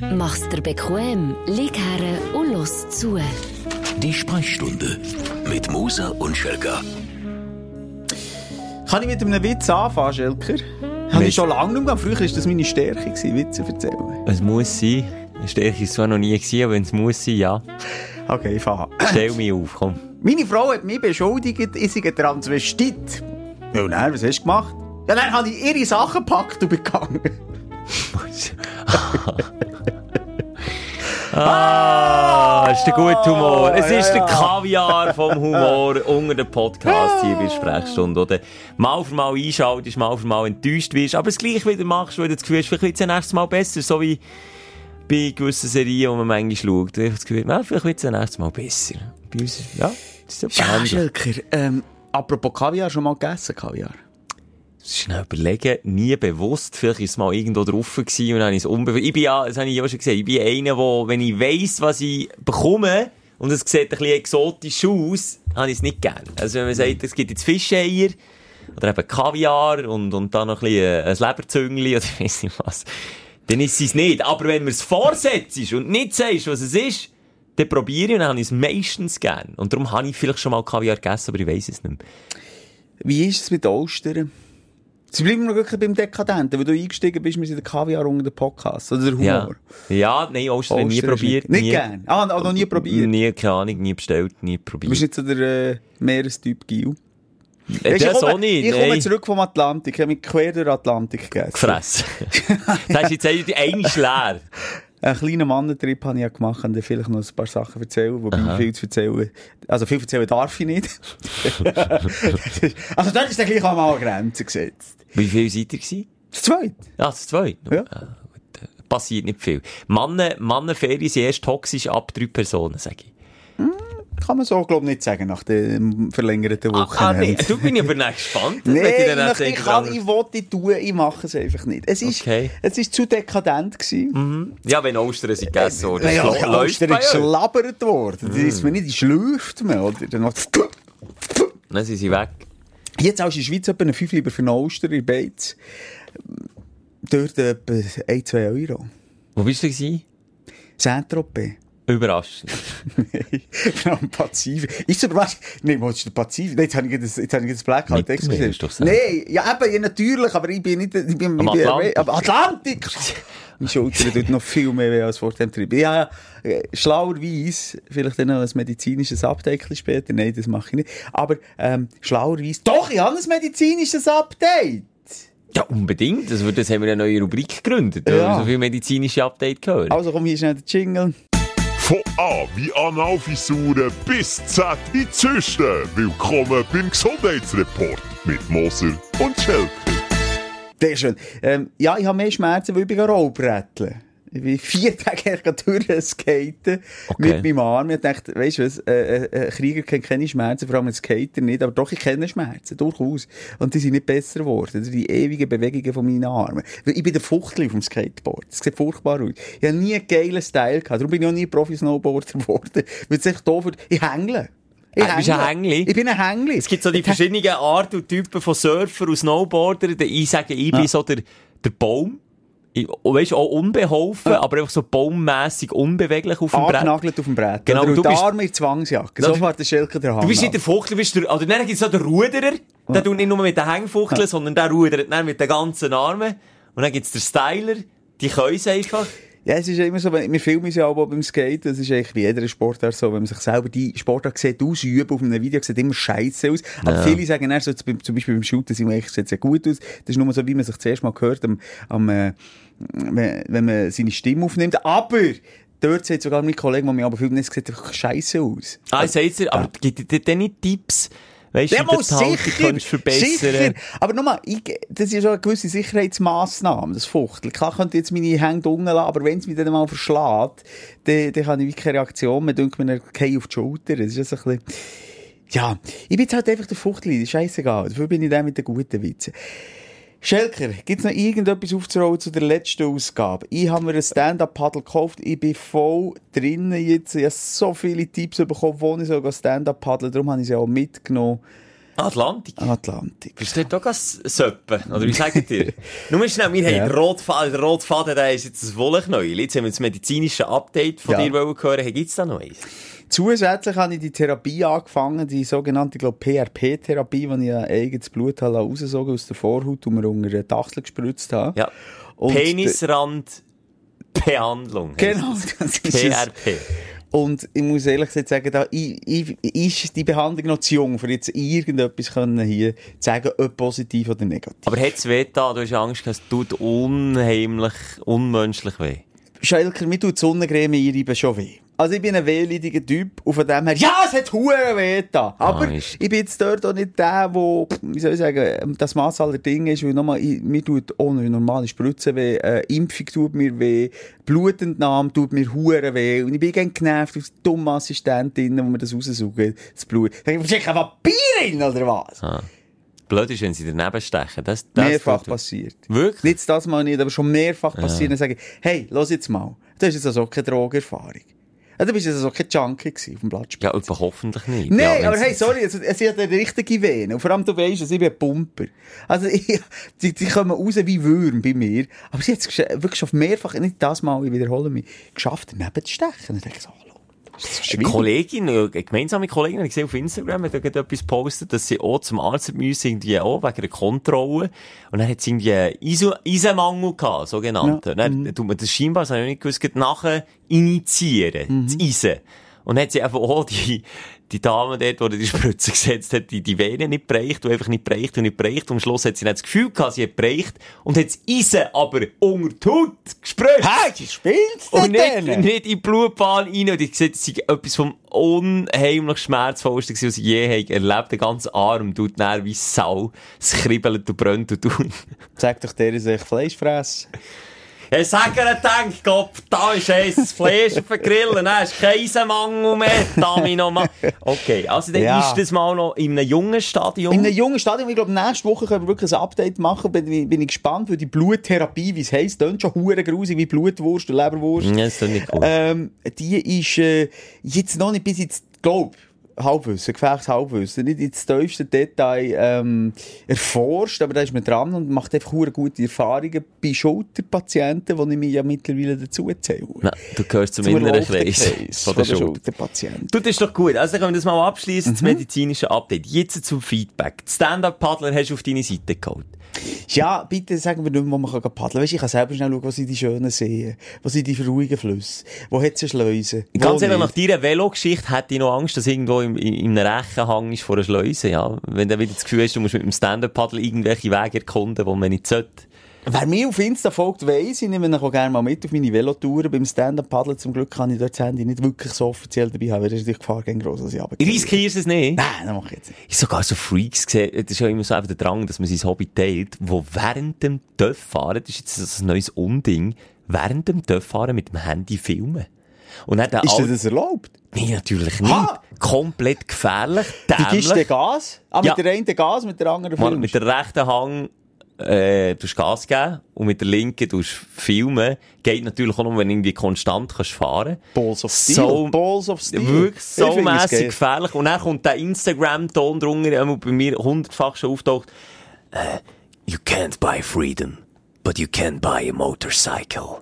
Mach's dir bequem, lieg her und los zu. Die Sprechstunde mit Musa und Schelka. Kann ich mit einem Witz anfangen, Schelker? Habe ich schon lange nicht mehr. Früher war das meine Stärke, gewesen, Witze erzählen. Es muss sein. Eine Stärke ist zwar noch nie gewesen, aber wenn es muss sein, ja. Okay, ich fange an. Stell mich auf, komm. Meine Frau hat mich beschuldigt, ich sei ein Transvestit. Ja, dann, was hast du gemacht? Ja, dann habe ich ihre Sachen gepackt und bin gegangen. Ah, ist der gute Humor. Es ist der Kaviar vom Humor unter dem Podcast hier bei der Sprechstunde, oder? Mal für mal einschaltest, mal für mal enttäuscht wirst, aber es gleich wieder machst, weil du das Gefühl hast, vielleicht wird es ja nächstes Mal besser, so wie bei gewissen Serien, die man manchmal schaut. Ich habe das Gefühl, ja, vielleicht wird es ja nächstes Mal besser. Bei uns, ja, das ist Ja, ähnlich. Schelker, ähm, apropos Kaviar, schon mal gegessen, Kaviar? Schnell überlegen, nie bewusst, vielleicht ist es mal irgendwo drauf gewesen und dann ich es unbewusst. Ich bin ja, das habe ich ja schon gesagt, ich bin einer, wo, wenn ich weiss, was ich bekomme, und es sieht ein bisschen exotisch aus, habe ich es nicht gern. Also wenn man sagt, es gibt jetzt Fischeier, oder eben Kaviar, und, und dann noch ein bisschen äh, ein Leberzüngli, oder weiss nicht was, dann ist es nicht. Aber wenn man es vorsetzt und nicht sagst, was es ist, dann probiere ich und dann habe ich es meistens gern. Und darum habe ich vielleicht schon mal Kaviar gegessen, aber ich weiss es nicht mehr. Wie ist es mit Ostern? Sie bleiben noch wirklich beim Dekadenten, weil du eingestiegen bist, wir sind der Kaviar unter dem Podcast. Oder der Humor. Ja, ja nein, Ostern nie probiert. Nicht, nie, gern. Ah, noch noch nie probiert. Nie, keine Ahnung, nie bestellt, nie Du bist probiert. nicht so der äh, Meerestyp Gil. Äh, Weisst du, das ich komme, nicht, ich komme nein. zurück vom Atlantik, ich habe mich quer durch den Atlantik gegessen. Gefressen. das ist jetzt eigentlich leer. Einen kleinen Mannentrip habe ich ja gemacht und vielleicht noch ein paar Sachen erzählen, wobei viel zu erzählen, also viel erzählen darf ich nicht. also dort ist dann gleich auch mal eine Grenze gesetzt. Wie viel seid ihr gewesen? Das zweite. Ja, das zwei. Ja. Ah, äh, Passiert nicht viel. Mannen, Mannenferien sind erst toxisch ab drei Personen, sage ich. Kann man so, glaube ich, nicht sagen, nach dem verlängerten Ah, ah, nee, du bin ich aber nicht gespannt. Nee, ich, ich kann, ich wollte tun, ich mache es einfach nicht. Es ist, Okay. es ist zu dekadent gewesen. Ja, wenn Ostern sind gegessen worden. Ja, ja, Ostern ist euch. schlabbert worden. Das ist mir nicht, die schlürft man, oder? Dann macht Dann sind sie weg. Jetzt auch in der Schweiz etwa 5 lieber für einen Oster in Beiz. Dort etwa 1, 2 Euro. Wo bist du? Saint-Tropez. Überraschend. Am Pazifik. Ist der was? Nein, was ist der Pazifik? Nein, jetzt habe ich das, jetzt habe ich das Blackout Mittelmeer gesehen. Nein, ja eben, ja, natürlich, aber ich bin nicht, ich bin, Am ich bin Atlantik. am Atlantik! Meine Schulter tut noch viel mehr weh als vor dem Trip. Ja, äh, schlauerweise, vielleicht dann noch ein medizinisches Update später. Nein, das mache ich nicht. Aber, ähm, schlauerweise, doch, ich habe ein medizinisches Update! Ja, unbedingt. Das, das haben wir eine neue Rubrik gegründet, weil Ja. wir so viele medizinische Update hören. Also komm, hier schnell der Jingle. Von A wie Analfisuren bis Z wie Zysten. Willkommen beim Gesundheitsreport mit Moser und Schelker. Sehr schön. Ähm, ja, ich habe mehr Schmerzen, ich bin Rollbretteln. Ich bin vier Tage durchskaten Okay. mit meinem Arm. Ich dachte, weißt du was, äh, äh, ein Krieger kennt keine Schmerzen, vor allem ein Skater nicht, aber doch, ich kenne Schmerzen, durchaus. Und die sind nicht besser geworden. Sind die ewigen Bewegungen von meinen Armen. Weil ich bin der auf dem Skateboard. Das sieht furchtbar aus. Ich habe nie einen geilen Style gehabt. Darum bin ich auch nie Profi-Snowboarder geworden. Weil es echt doof wird. Ich hängle. Ich Ah, du bist ein Hängli? Ich bin ein Hängli. Es gibt so die verschiedenen Arten und Typen von Surfer und Snowboarder. Ich sage, ich bin so der, der Baum. Und weißt, auch unbeholfen, aber einfach so baummässig unbeweglich auf dem Brett. Angenagelt auf dem Brett. Genau, Oder du die bist- Arme in Zwangsjacke. Ja, So du- fährt der Schelker der Hand Du bist nicht der Fuchtler, du bist der, oder dann gibt es so den Ruderer. Der tut nicht nur mit den Hängfuchteln, sondern der rudert dann mit den ganzen Armen. Und dann gibt es den Styler, die können es einfach. Ja, es ist ja immer so, wenn- wir filmen ja auch beim Skate, das ist eigentlich wie jeder Sportart so, wenn man sich selber die Sportart sieht, ausüben, auf einem Video sieht immer scheiße aus. Aber viele sagen dann so, zum Beispiel beim eigentlich, sieht sehr gut aus. Das ist nur so, wie man sich zuerst mal hört, am, am, äh, wenn, wenn man seine Stimme aufnimmt. Aber, dort sieht sogar mein Kollege, der mich aber filmt, es sieht einfach scheiße aus. Ah, ich sag's dir, aber gibt dir denn nicht Tipps, weißt du, die sicher, verbessern? sicher. Aber nochmal, das ist ja eine gewisse Sicherheitsmassnahme, das Fuchtel. Klar könnte jetzt meine Hände unten lassen, aber wenn es mich dann mal verschlägt, dann, dann habe ich keine Reaktion mehr, denke mir, okay, auf die Schulter. Das ist ja so ein bisschen, ja, ich bin jetzt halt einfach der Fuchtel, das ist scheissegal. Dafür bin ich der mit den guten Witzen. Schelker, gibt's noch irgendetwas aufzurollen zu der letzten Ausgabe? Ich habe mir ein Stand-Up-Paddle gekauft. Ich bin voll drinnen jetzt. Ich habe so viele Tipps bekommen, wo ich sogar Stand-Up paddeln. Darum habe ich sie auch mitgenommen. Atlantik. Atlantik. Bist du dort auch Söppen? Oder wie sagt ihr? Nur schnell, wir Ja. haben den Rotfaden, der Rotfaden, der ist jetzt ein Wollknäuel. Jetzt haben wir das medizinische Update von Ja. dir hören. Hey, gibt's da noch eins? Zusätzlich habe ich die Therapie angefangen, die sogenannte, ich PRP-Therapie, wo ich ein eigenes Blut habe rausgesogen aus der Vorhaut und mir unter den Achsel gespritzt habe. Ja. Und Penisrandbehandlung. Genau, das. ist es. PRP. Und ich muss ehrlich gesagt sagen, da i- i- ist die Behandlung noch zu jung, für jetzt irgendetwas können hier zu sagen, ob positiv oder negativ. Aber hat's weh da? Du hast Angst, gehabt, es tut unheimlich, unmenschlich weh. Schelker, mir tut die Sonnencreme einreiben schon weh. Also ich bin ein wehleidiger Typ und von dem her, ja, es hat Huren weh da. Aber Ah, ist- ich bin jetzt dort auch nicht der, wo, wie soll ich sagen, das Maß aller Dinge ist, weil nochmal, ich- mir tut ohne normale Spritze weh, äh, Impfung tut mir weh, Blutentnahme tut mir Huren weh und ich bin gern genervt auf die dumme Assistentinnen, die mir das raussaugen, das Blut. Ich, schick ein Papier in, oder was? Ah. Blöd ist, wenn sie daneben stechen. Das, das mehrfach passiert. Wirklich? Nicht das mal nicht, aber schon mehrfach passiert. Dann sage ich, hey, los jetzt mal. Du hast jetzt also keine Drogerfahrung. Ja, Du bist also kein Junkie gewesen auf dem Blattspiel. Ja, aber hoffentlich nicht. Nein, ja, aber hey, sorry, es, es hat eine richtige Vene. Und vor allem, du weisst, dass ich bin ein Pumper. Also, ich, die, die kommen raus wie Würm bei mir. Aber sie hat es wirklich schon mehrfach, nicht das Mal, ich wiederhole mich, geschafft, daneben zu stechen. Und dann denke ich so, hallo. Eine. Kollegin, eine gemeinsame Kollegin, ich gesehen auf Instagram, hat da etwas gepostet, dass sie auch zum Arzt müssen, irgendwie auch wegen einer Kontrolle. Und dann hat sie irgendwie Iso Eisenmangel gehabt, sogenannten. Und dann tut man das scheinbar, das habe ich nicht gewusst, nachher initiieren, das Eisen. Und dann hat sie einfach auch die, die Dame dort, die die Spritze gesetzt hat, die, die Vene nicht bereicht, und einfach nicht bereicht und nicht bereicht. Und am Schluss hat sie dann das Gefühl gehabt, sie hat bereicht und hat das Eisen aber unter die Haut gespritzt. Hey, wie spielst du Und nicht, nicht in die Blutbahn rein. Und ich sehe, das ist etwas vom unheimlich schmerzvollsten, was ich je habe erlebt. Der ganze Arm tut dann wie Sau. Es kribbelt und brennt und tut. Sag doch der, dass ich Fleisch fresse. Ich sage ihr, denkt, Gott, da ist eins, Fleisch auf den Grillen, dann ist kein Eisenmangel mehr, nochmal. Okay, also dann Ja. ist das mal noch in einem jungen Stadion. In einem jungen Stadion, ich glaube, nächste Woche können wir wirklich ein Update machen. Bin, ich- bin ich gespannt, weil die Bluttherapie, wie es heisst, klingt schon hure grusig wie Blutwurst und Leberwurst. ja, das ist nicht gut. Ähm, die ist äh, jetzt noch nicht bis jetzt, glaub, Halbwissen, gefährliches Halbwissen, nicht ins tiefste Detail ähm, erforscht, aber da ist man dran und macht einfach hure gute Erfahrungen bei Schulterpatienten, die ich mir ja mittlerweile dazu zähle. Na, du gehörst zum, Zum inneren Kreis von der Schulter. Schulterpatienten. Du, das ist doch gut. Also, dann können wir das mal abschließen, Mhm. das medizinische Update. Jetzt zum Feedback. Die Stand-Up-Paddler hast du auf deine Seite geholt. Ja, bitte sagen wir nicht mehr, wo man kann paddeln kann. Weißt, ich kann selber schnell schauen, wo sind die schönen Seen, wo sind die ruhigen Flüsse, wo hat es eine Schleuse. Ganz ehrlich, nach deiner Velogeschichte hätte ich noch Angst, dass irgendwo im, in, in einem Rechenhang ist vor einer Schleuse, ja. Wenn du wieder das Gefühl hast, du musst mit dem Stand-Up-Paddle irgendwelche Wege erkunden, die man nicht sollte. Wer mir auf Insta folgt, weiss, ich nehme ihn auch gerne mal mit auf meine Velotouren. Beim Stand-Up-Paddeln zum Glück kann ich dort das Handy nicht wirklich so offiziell dabei haben, weil das ist die Gefahr gegen gross, dass ich runtergehe. Riskierst du es nicht? Nein, das mache ich jetzt nicht. Ich sogar so Freaks gesehen, das ist ja immer so einfach der Drang, dass man sein Hobby teilt, wo während dem Töfffahren, das ist jetzt so ein neues Unding, während dem Töfffahren mit dem Handy filmen. Und dann Ist das erlaubt? Nee, natürlich nicht. Ha! Komplett gefährlich, Du gibst dämlich. Gas? Ah, Ja. mit der einen Gas, mit der anderen filmst mit der rechten Hang äh, tust Gas geben und mit der linken tust filmen. Geht natürlich auch nur, wenn du irgendwie konstant kannst fahren Balls of Steel. So- Balls of Steel. Wirklich Ich so mässig gefährlich. Und dann kommt der Instagram-Ton drunter, der bei mir hundertfach schon auftaucht. Äh, you can't buy freedom, but you can buy a motorcycle.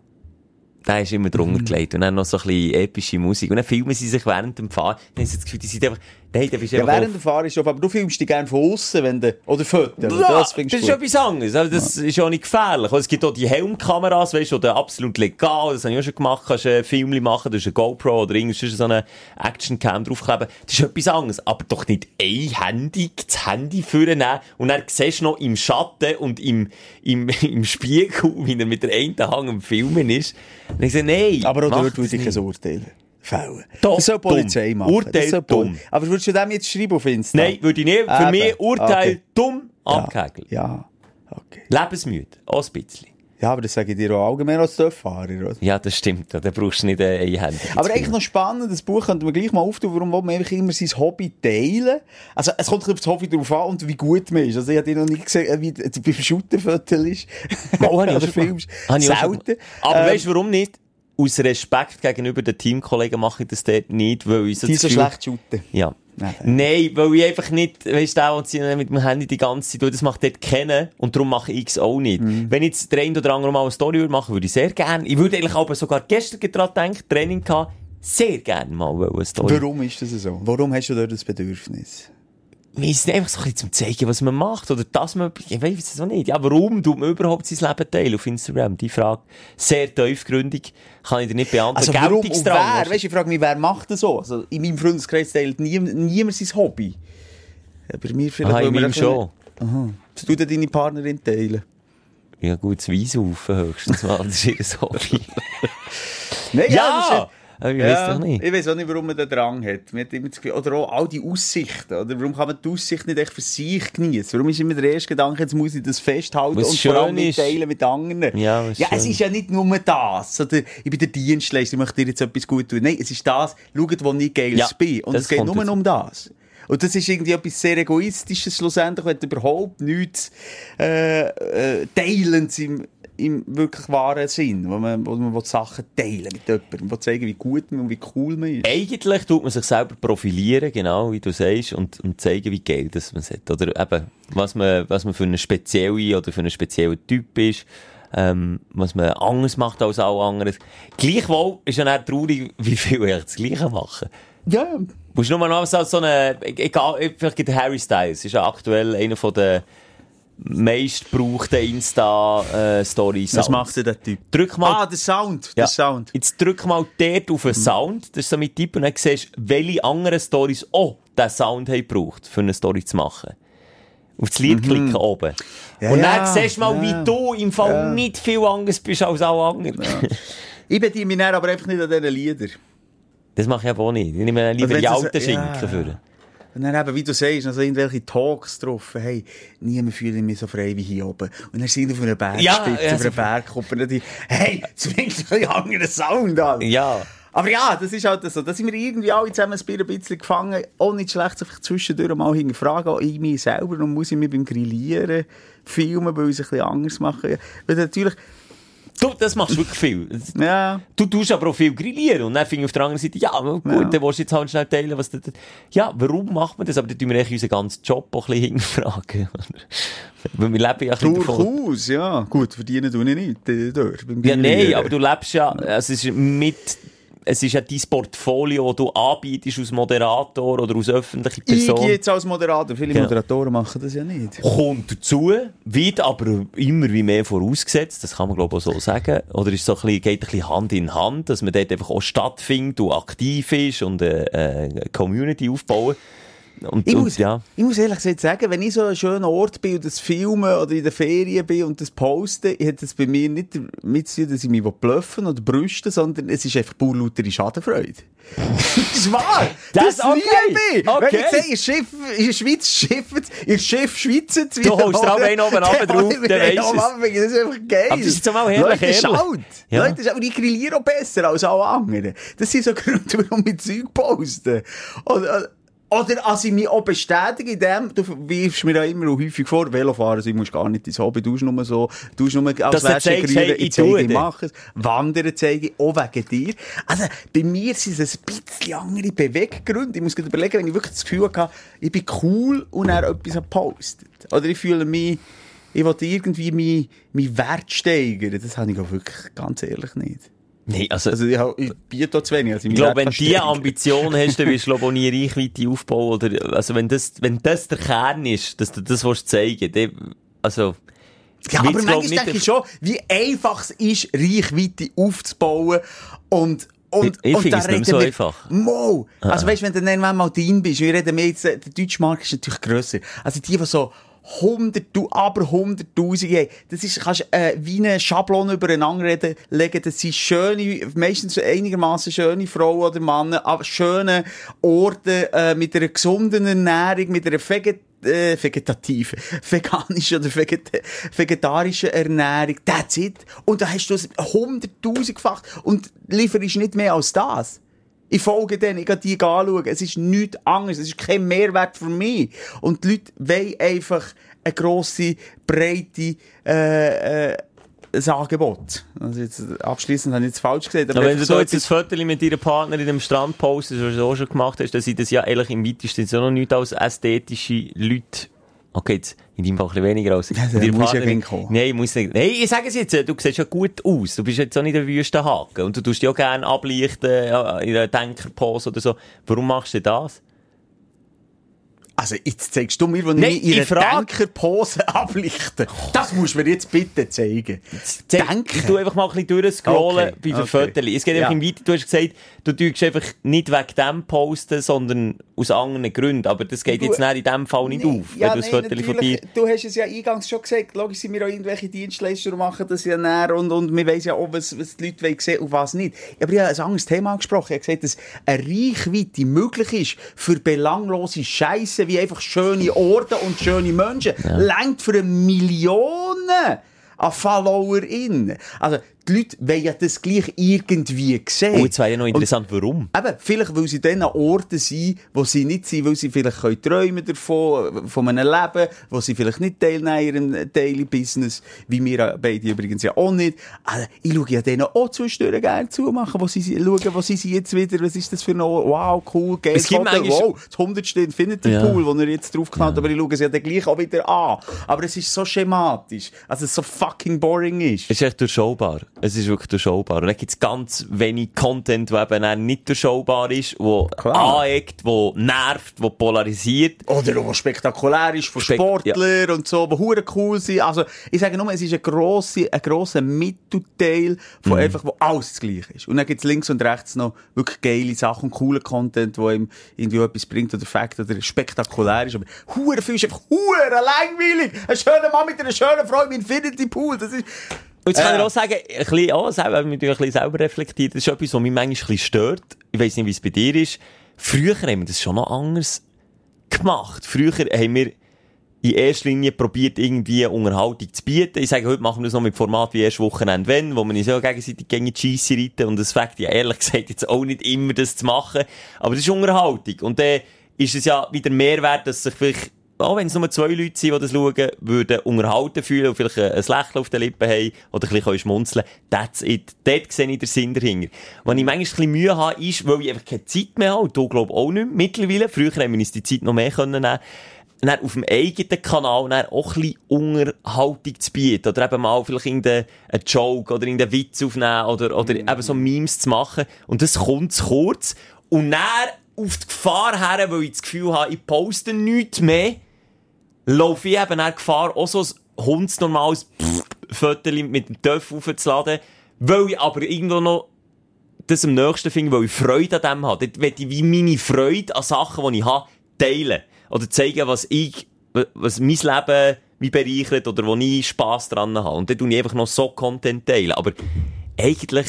Der ist immer Mhm. drunter gelegt. Und dann noch so ein bisschen epische Musik. Und dann filmen sie sich während dem Fahren. Dann haben sie das Gefühl, die sind einfach, nein, da bist du Ja, während auf- der Fahrt ist schon, aber du filmst dich gerne von außen, wenn du, oder Fotos. Das das, ist etwas anderes. Also, das ist auch nicht gefährlich. Und es gibt auch die Helmkameras, weißt du, die absolut legal, das habe ich auch schon gemacht, kannst ein Film machen, du hast eine GoPro oder irgendwie so eine Actioncam draufkleben. Das ist etwas anderes. Aber doch nicht einhändig das Handy vornehmen und dann siehst du noch im Schatten und im, im, im Spiegel, wie er mit der einen Hand am Filmen ist. Und ich sage, nein. Aber auch dort würde ich kein Urteil fällen. Das soll die Polizei dumm. machen. Urteil Das dumm. Aber würdest du dem jetzt schreiben auf Insta? Nein, würde ich nicht. Für Eben. mich Urteil Okay. dumm ja. abgehäkelt. Ja, okay. Lebensmüde. Auch ein bisschen. Ja, aber das sage ich dir auch allgemein als Töfffahrer, oder? Ja, das stimmt. Da brauchst du nicht äh, einhändig. Aber eigentlich noch spannend, das Buch könnte man gleich mal auftun, warum man einfach immer sein Hobby teilen? Also, es kommt auf das Hobby drauf an und wie gut man ist. Also, ich habe dir noch nicht gesehen, äh, wie du beim Shooterviertel ist. Oh, habe ich Oder filmst. Selten. Aber Ähm, weißt du, warum nicht? Aus Respekt gegenüber den Teamkollegen mache ich das dort nicht, weil ich so Die so schlecht shooten. Ja. Nein. Nein, weil ich einfach nicht, weißt du, und sie mit dem Handy die ganze Zeit, tue, das macht dort kennen und darum mache ich es auch nicht. Mhm. Wenn ich jetzt der eine oder andere mal eine Story würde machen, würde ich sehr gerne. Ich würde eigentlich aber sogar gestern daran denken, Training gehabt, sehr gerne mal eine Story. Warum ist das so? Warum hast du dort das Bedürfnis? Weil es ist einfach so ein bisschen zum zeigen, was man macht. Oder dass man, ich weiß es auch nicht. Ja, warum tut man überhaupt sein Leben teilen auf Instagram? Die Frage, sehr tiefgründig, kann ich dir nicht beantworten. Also warum und wer? Weißt, ich frage mich, wer macht das so? Also in meinem Freundeskreis teilt niemand, niemand sein Hobby. Ja, bei mir vielleicht... Aha, weil in wir meinem ein schon. Aha. Was tut denn deine Partnerin teilen? Ja gut, das Weisaufen höchstens mal, das ist ihr Hobby. Nein, ja! Aber ich weiß doch nicht. Ich weiß auch nicht, warum man den Drang hat. Man hat immer das Gefühl, oder auch all die Aussichten. Oder warum kann man die Aussicht nicht echt für sich genießen? Warum ist immer der erste Gedanke, jetzt muss ich das festhalten Was und vor allem nicht teilen mit anderen? Ja, ja es ist ja nicht nur das. Oder ich bin der Dienstleister, ich möchte dir jetzt etwas gut tun. Nein, es ist das, schaut, wo ich geil Ja, bin. Und es geht nur dazu. um das. Und das ist irgendwie etwas sehr Egoistisches schlussendlich, wenn du überhaupt nichts äh, äh, teilend im, im wirklich wahren Sinn, wo man, wo man Sachen teilen mit jemandem, man will zeigen, wie gut man und wie cool man ist. Eigentlich tut man sich selber profilieren, genau, wie du sagst, und, und zeigen, wie geil das man hat. Oder eben, was man, was man für eine spezielle oder für einen speziellen Typ ist, ähm, was man anders macht als alle anderen. Gleichwohl ist ja traurig, wie viel eigentlich das Gleiche machen. Ja, Musst du nur noch so so eine, egal, vielleicht gibt Harry Styles, ist ja aktuell einer von den meistgebrauchten Insta-Stories. was macht denn der Typ? Drück mal Ah, der Sound, Ja. der Sound. Jetzt drück mal dort auf den Sound, das ist so mit Tipp, und dann siehst du, welche anderen Stories auch diesen Sound haben gebraucht, für eine Story zu machen. Auf das Lied klicken oben. Ja, und dann ja, siehst du mal, wie du im Fall nicht viel anders bist als alle anderen. Ich bediene mich aber einfach nicht an diesen Liedern. Das mache ich aber auch nicht. Ich nehme lieber wenn die alten Schinken ja. für. Und dann eben, wie du sagst, also irgendwelche Talks drauf, hey, niemand fühlt mich so frei wie hier oben. Und dann sind auf einer Bergspitze, Ja, ja, auf einer Bergkuppe, und die, hey, zwingst du einen anderen Sound an. Ja. Aber ja, das ist halt so. Da sind wir irgendwie alle zusammen ein bisschen- gefangen. Auch nicht schlecht, sich zwischendurch mal hinterfragen, auch in mich selber. Und muss ich mich beim Grillieren filmen, weil ich es ein bisschen anders mache. Weil natürlich, Du, das machst wirklich viel. ja, Du tust aber auch viel grillieren. Und dann finde ich auf der anderen Seite, ja, gut, Ja. dann willst du jetzt halt schnell teilen, was du, ja, warum macht man das? Aber dann tun wir eigentlich unseren ganzen Job auch ein bisschen hinterfragen. Weil wir leben ja ein durchaus, ja. Gut, verdienen tue ich nicht äh, dort. Ja, nein, aber du lebst ja, also es ist mit, es ist ja dein Portfolio, das du anbietest als Moderator oder als öffentliche Ich Person. jetzt als Moderator. Viele Genau. Moderatoren machen das ja nicht. Kommt dazu, wird aber immer wie mehr vorausgesetzt, das kann man glaube ich auch so sagen. Oder ist so ein bisschen, geht ein bisschen Hand in Hand, dass man dort einfach auch stattfindet und aktiv ist und eine, eine Community aufbauen. Und, Ich und, muss, ja. ich muss ehrlich gesagt sagen, wenn ich so an einem schönen Ort bin und das filme oder in der Ferien bin und das poste, hat das bei mir nicht damit zu tun, dass ich mich bluffen oder brüsten sondern es ist einfach pur lautere Schadenfreude. das ist wahr! Das- Das, okay. liebe ich! Okay. Wenn ich sehe, ihr Schiff, der Schweiz schifft, ihr Schiff schweizt Du holst drauf einen oben runter drauf, dann weisst. Mann, Das ist einfach geil. Aber das ist jetzt mal herrlich, Leute, ehrlich. schaut! Ja. Leute, aber ich grilliere auch besser als alle anderen. Das sind so Gründe, warum ich Zeug poste. Oder, oder als ich mich auch bestätige in dem, du wirfst mir ja immer auch häufig vor, Velofahren, du musst gar nicht dein Hobby, du nur so, du nur als wärst du hey, ich ich zeige, ich mache es. Wandern zeige ich, auch wegen dir. Also, bei mir sind es ein bisschen andere Beweggründe. Ich muss gerade überlegen, wenn ich wirklich das Gefühl habe, ich bin cool und er etwas postet. Oder ich fühle mich, ich will irgendwie meinen mein Wert steigern. Das habe ich auch wirklich ganz ehrlich nicht. Nee, also, Also ich, ich biete auch zu wenig. Also ich glaube, wenn du diese Ambition hast, dann wirst du, glaube nie Reichweite aufbauen. Oder, also, wenn das, wenn das der Kern ist, dass du das willst zeigen dann, also, Ja, aber manchmal nicht denke ich schon, wie einfach es ist, Reichweite aufzubauen und und, Ich- ich und finde da es nicht mehr reden so wir- einfach. Mo! Also weißt, wenn du dann irgendwann mal drin bist, wir reden mehr jetzt, äh, der deutsche Markt ist natürlich grösser. Also die, die so hundert, aber hunderttausend haben, das ist, kannst äh, wie eine Schablone übereinander reden, legen, das sind schöne, meistens einigermaßen schöne Frauen oder Männer, aber schöne Orte, äh, mit einer gesunden Ernährung, mit einer Veget äh, vegetative, veganische oder veget vegetarische Ernährung, that's it. Und da hast du es hunderttausendfach und lieferst nicht mehr als das. Ich folge denen, ich gehe die anschauen. Es ist nichts anderes. Es ist kein Mehrwert für mich. Und die Leute wollen einfach eine grosse, breite, äh, äh, ein Angebot. Also jetzt, abschließend habe ich jetzt falsch gesagt. Aber wenn einfach du da jetzt ein Foto mit deiner Partnerin im Strand postest, was du auch schon gemacht hast, dann sind das ja eigentlich im weitesten so noch nicht als ästhetische Leute. Okay, jetzt in deinem Fall ein bisschen weniger als Ja, deine ja Partnerin. hinkommen. Nein, muss nicht. Nein, ich sage es jetzt, du siehst ja gut aus. Du bist jetzt auch nicht der Wüstenhaken. Und du tust dich auch gerne ablichten äh, in einer Denkerpose oder so. Warum machst du das? Also, jetzt zeigst du mir, wo Nein, ich ihre frag- Denkerpose ablichte. Das musst du mir jetzt bitte zeigen. Ich tu einfach mal ein bisschen durchscrollen Okay, bei den okay. Fotos. Es geht einfach Ja. im Weiter, du hast gesagt, du tust einfach nicht wegen dem posten, sondern aus anderen Gründen. Aber das geht Du- jetzt nicht in dem Fall nicht Nee, auf, ja, wenn du ein nein, Foto von dir... Du hast es ja eingangs schon gesagt. Logisch sind wir auch irgendwelche Dienstleister machen das ja näher und, und wir wissen ja auch, was, was die Leute wollen sehen und was nicht. Aber ich habe ein anderes Thema angesprochen. Ich habe gesagt, dass eine Reichweite möglich ist für belanglose Scheiße wie einfach schöne Orte und schöne Menschen. Längt für eine Millionen an FollowerInnen. Also, die Leute wollen ja das gleich irgendwie sehen. Oh, jetzt wäre ja noch Und- interessant, warum? Eben, vielleicht, weil sie dann an Orten sind, wo sie nicht sind, weil sie vielleicht können träumen davon, von einem Leben, wo sie vielleicht nicht teilnehmen in ihrem Daily Business, wie wir beide übrigens ja auch nicht. Also, ich schaue ja denen auch zwischendurch gerne zu, machen, wo sie, sie- schauen, wo sie sind jetzt wieder, was ist das für ein, wow, cool, geil, Es gibt manchmal- wow, das 100. Infinity Ja. Pool, wo er jetzt draufknallt, aber ich schaue es ja dann gleich auch wieder an. Aber es ist so schematisch, also es so fucking boring ist. Es ist echt durchschaubar. Es ist wirklich durchschaubar. Und dann gibt es ganz wenig Content, der eben nicht durchschaubar ist, der Klar. aneckt, der nervt, der polarisiert. Oder was spektakulär ist von Spek- Sportlern und so, die hure cool sind. Also, ich sage nur, es ist ein grosser, ein grosser Mittelteil von Mhm. einfach, wo alles das Gleiche ist. Und dann gibt's links und rechts noch wirklich geile Sachen und coolen Content, wo ihm irgendwie etwas bringt oder Fakt oder spektakulär ist. Aber hure viel ist einfach hure langweilig. Ein schöner Mann mit einer schönen Frau im Infinity Pool. Das ist, Und jetzt kann Äh. ich auch sagen, ein bisschen, auch selber, natürlich ein bisschen selber reflektiert, das ist etwas, was mich manchmal ein bisschen stört. Ich weiss nicht, wie es bei dir ist. Früher haben wir das schon noch anders gemacht. Früher haben wir in erster Linie probiert, irgendwie Unterhaltung zu bieten. Ich sage, heute machen wir das noch mit Format wie erst Wochenende wenn, wo man uns ja gegenseitig gegen die Scheisse reiten. Und das fängt ja ehrlich gesagt jetzt auch nicht immer, das zu machen. Aber das ist Unterhaltung. Und dann ist es ja wieder Mehrwert, dass sich vielleicht auch wenn es nur zwei Leute sind, die das schauen, würden unterhalten fühlen und vielleicht ein Lächeln auf den Lippen haben oder ein bisschen schmunzeln That's it. Dort sehe ich den Sinn dahinter. Was ich manchmal ein bisschen Mühe habe, ist, weil ich einfach keine Zeit mehr habe, und du glaub auch nicht mehr, mittlerweile. Früher haben wir uns die Zeit noch mehr können nehmen dann auf dem eigenen Kanal dann auch ein bisschen Unterhaltung zu bieten. Oder eben mal vielleicht irgendeinen einen Joke oder irgendeinen Witz aufnehmen oder, oder eben so Memes zu machen. Und das kommt zu kurz. Und dann auf die Gefahr her, weil ich das Gefühl habe, ich poste nichts mehr, laufe ich eben auch Gefahr, auch so ein hundsnormales Foto mit dem Töff aufzuladen, weil ich aber irgendwo noch das am nächsten finde, weil ich Freude an dem habe. Dort will ich wie meine Freude an Sachen, die ich habe, teilen. Oder zeigen, was ich, was mein Leben mich bereichert oder wo ich Spass dran habe. Und dann tue ich einfach noch so Content teilen. Aber eigentlich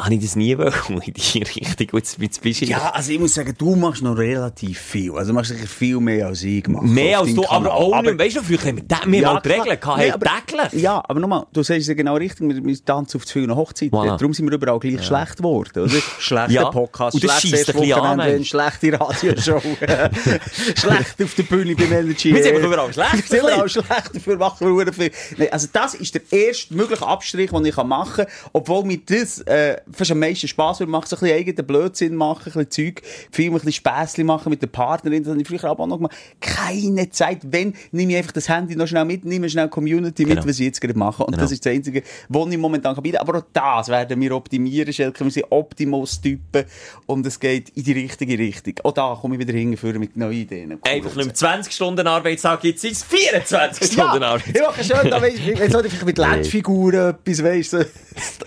habe ich das nie wollen, in die Richtung. Jetzt, jetzt bist du ja, also ich muss sagen, du machst noch relativ viel. Also du machst sicher viel mehr als ich gemacht. Mehr als du, aber auch nicht. Weißt du, früher haben wir, Ja, mal die. Regeln gehabt, Nee, aber- täglich. Ja, aber nochmal, du sagst es genau richtig, wir, wir tanzen auf zu vielen Hochzeiten. Voilà. Darum sind wir überall gleich schlecht geworden, oder? Schlechter Ja. Podcast, Und schlecht Wochenende, schlechte Radioshow, schlecht auf der Bühne beim Energy. Wir sind überall schlecht. Wir sind überall schlecht, dafür machen wir viel. Nee, also das ist der erste mögliche Abstrich, den ich machen kann, obwohl mir das äh, fast am meisten Spass würde machen, so ein bisschen eigenen Blödsinn machen, ein bisschen Zeug, viel ein bisschen Späßchen machen mit der Partnerin, das habe ich früher auch noch gemacht. Keine Zeit, wenn, nehme ich einfach das Handy noch schnell mit, nehme schnell Community mit, Genau. was ich jetzt gerade mache. Und Genau. das ist das Einzige, was ich momentan kann bieten kann. Aber auch das werden wir optimieren, Schelke. Wir sind Optimus-Typen und es geht in die richtige Richtung. Auch da komme ich wieder hingeführen mit neuen Ideen. Einfach nicht mehr 20 Stunden Arbeitstag, jetzt sind es 24 Ja, Stunden ich Arbeitstag. mache schön, da weißt, wenn so vielleicht mit LED-Figuren etwas, weißt du,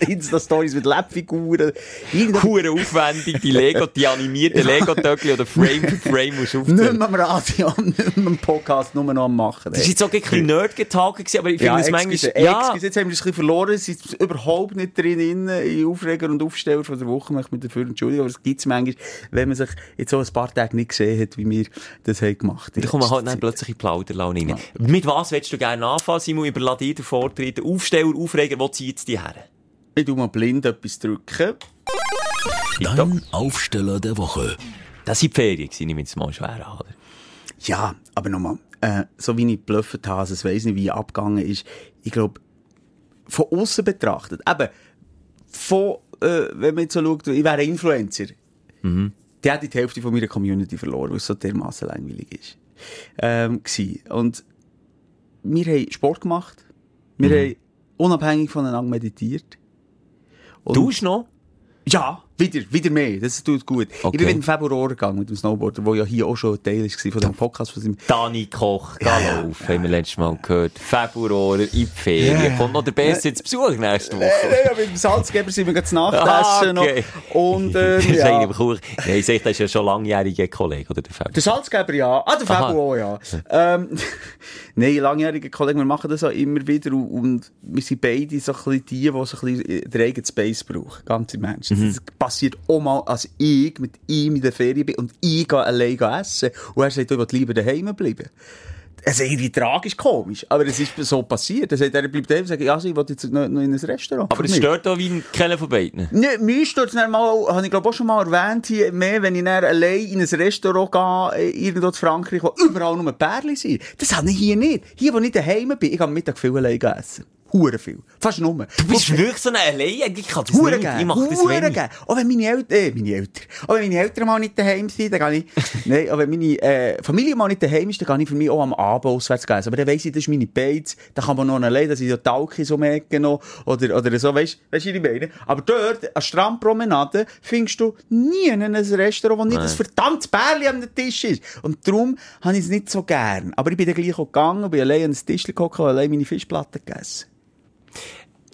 Insta-Stories mit LED-Figuren. Irgendetwas- Hure aufwendig, die Lego, die animierten Lego-Töckchen oder Frame für Frame musst du Nicht aufziehen. mehr am Radio, nicht mehr am Podcast, nur noch am Machen. Das war jetzt auch ein bisschen Nerd-Getalke, gewesen, aber ich ja, finde es excuse, manchmal... Ja, excuse, jetzt haben wir es ein bisschen verloren, es ist überhaupt nicht drin, in, Aufreger und Aufsteller von der Woche, möchte ich mich dafür entschuldigen, aber es gibt es manchmal, wenn man sich jetzt so ein paar Tage nicht gesehen hat, wie wir das haben gemacht haben. da kommen halt dann plötzlich in Plauderlaune rein. Mit was willst du gerne anfangen, Simon? Überlass dir den Vortritt. Aufsteller, Aufreger, wo zieht es dich her? Ich tu mal blind etwas drücken. Dein Aufsteller der Woche. Das waren die Ferien, gewesen, ich mir jetzt mal schwer an, oder? Ja, aber nochmal, äh, so wie ich geblufft habe, also ich weiss nicht, wie abgegangen ist, ich glaube, von außen betrachtet, eben, von, äh, wenn man jetzt so schaut, ich wäre Influencer, die hat die Hälfte von meiner Community verloren, weil es so dermassen langweilig ist. Ähm, gsi. Und wir haben Sport gemacht, wir haben unabhängig voneinander meditiert. Und- Du noch? ja, wieder, wieder mehr. Das tut gut. Ich Okay. bin mit dem Februar gegangen mit dem Snowboarder, der ja hier auch schon ein Teil war von dem Podcast von seinem Dani Koch, Ja, ja, ja. haben wir letztes Mal gehört. Februar in die Ferien. Kommt noch der Beste zu Besuch nächste Woche. Äh, ja, mit dem Salzgeber sind wir zu Nacht Ah, okay. Und, äh, ist ja. Nein, ich sag, das ist ja schon langjähriger Kollege, oder? Der Februar. Der Salzgeber, ja. Ah, der. Februar, ja. Ähm, Nein, langjährige Kollegen, wir machen das auch immer wieder und, und wir sind beide so ein bisschen die, die so ein bisschen den eigenen Space brauchen. Ganz im Ernst. Passiert auch mal, als ich mit ihm in der Ferien bin und ich gehe allein essen und er sagt, ich will lieber daheim bleiben. Es ist irgendwie tragisch komisch, aber es ist so passiert. Er sagt, er bleibt daheim und sagt, ja, also, ich will jetzt noch, noch in ein Restaurant. Aber es stört auch wie keiner von beiden. Ne, mir stört es mal, habe ich glaube auch schon mal erwähnt hier, mehr, wenn ich dann allein in ein Restaurant gehe, äh, irgendwo in Frankreich, wo überall nur Pärchen sind. Das habe ich hier nicht. Hier, wo ich daheim bin, ich gehe am Mittag viel allein essen. Hure viel. Fast nur. Du bist wirklich so ein Allein. Ich kann das Hure nicht. gern. Ich mache das Hure wenig. Auch wenn meine Eltern, äh, meine Eltern, auch wenn meine Eltern mal nicht daheim sind, dann gehe ich, nein, auch wenn meine, äh, Familie mal nicht daheim ist, dann gehe ich für mich auch am Abend auswärts essen. Aber dann weiss ich, das ist meine Beiz, da kann man noch allein, dass ich so Talki so merke noch, oder, oder so, weißt, weißt du, was ich meine? Aber dort, an Strandpromenade, findest du nie in einem Restaurant, wo nicht Nein. ein verdammtes Bärli am Tisch ist. Und darum habe ich es nicht so gern. Aber ich bin dann gleich auch gegangen, bin allein an das Tisch gekommen und allein meine Fischplatte gegessen.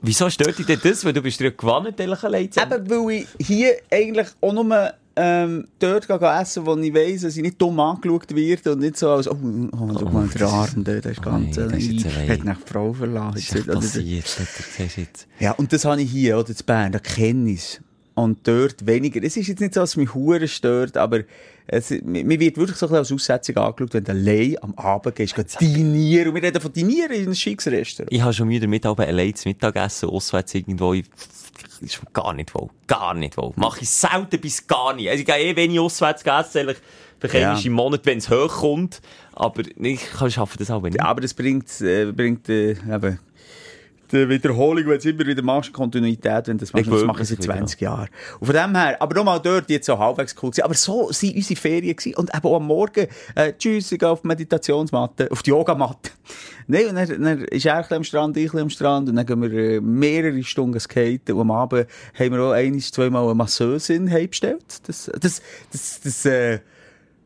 Wieso stört dich denn das? Weil du bist allein zu sein. Eben, weil ich hier eigentlich auch nur ähm, dort gehe essen, wo ich weiss, dass ich nicht dumm angeschaut werde und nicht so als, oh, oh schau mal, der Arm dort, der ist ganz Nein, das ist jetzt allein. Hat nach Frau verlassen. Das ist Oder- passiert. Das jetzt. Ja, und das habe ich hier, oder in Bern, da kenne ich es. Und dort weniger. Es ist jetzt nicht so, dass mich Huren stört, aber es, mir wird wirklich so ein bisschen als Aussetzung angeschaut, wenn du allein am Abend gehst, gehst dinieren. Und wir reden von dinieren in einem schickes Restaurant. Ich habe schon Mühe damit, aber allein zu Mittagessen, auswärts irgendwo, ich, ist gar nicht wohl. Gar nicht wohl. Mache ich selten bis gar nicht. Also ich gehe eh wenig auswärts essen, eigentlich, vielleicht Ja. im Monat, wenn es hochkommt. Aber ich kann schaffen das auch nicht. Ja, aber das bringt, äh, bringt äh, eben, die Wiederholung, wenn du es immer wieder machst, Kontinuität, wenn du das machst, das mache ich seit wieder 20 Jahren. Und von dem her, aber nochmal dort, jetzt so halbwegs cool gewesen. Aber so sind unsere Ferien gewesen. Und eben auch am Morgen, äh, tschüss, ich gehe auf die Meditationsmatte, auf die Yogamatte. Nein, und dann, dann ist er ein bisschen am Strand, ich am Strand, und dann gehen wir äh, mehrere Stunden skaten, und am Abend haben wir auch ein, zweimal eine Masseusin heimgestellt. Das, das, das, das, äh,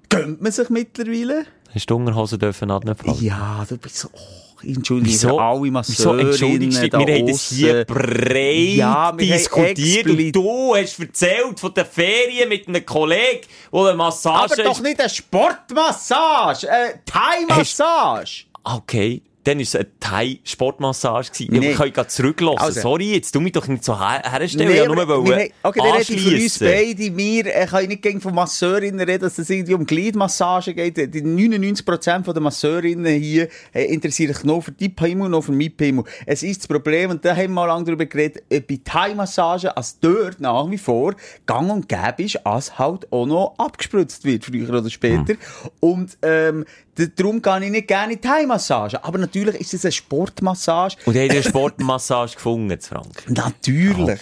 gönnt man sich mittlerweile. Hast du Unterhosen dürfen anfangen? Ja, du bist so, oh, entschuldige, Wieso? alle Wieso Masseurinnen entschuldigst da Wir haben das hier breit Ja, diskutiert und du hast erzählt von den Ferien mit einem Kollegen, der eine Massage Aber doch nicht eine Sportmassage, eine Thai-Massage. Okay, dann war es eine Thai-Sportmassage. Nee. Ich kann gerade zurücklassen. Also. Sorry, jetzt tu mich doch nicht so her herstellen. ich aber wollte nur okay, dann rede ich für uns beide. Wir, ich kann nicht gegen von Masseurinnen reden, dass es irgendwie um Gliedmassage geht. Die 99% von der Masseurinnen hier äh, interessieren sich nur für die Pimmel und nur für mein Pimmel. Es ist das Problem, und da haben wir mal lange darüber geredet, äh, bei Thai-Massage, als dort nach wie vor gang und gäbe ist, als halt auch noch abgespritzt wird, früher oder später. Und ähm, darum gehe ich nicht gerne in Thai-Massage. Aber natürlich ist es eine Sportmassage. Und haben eine Sportmassage gefunden, zu Franken. Natürlich.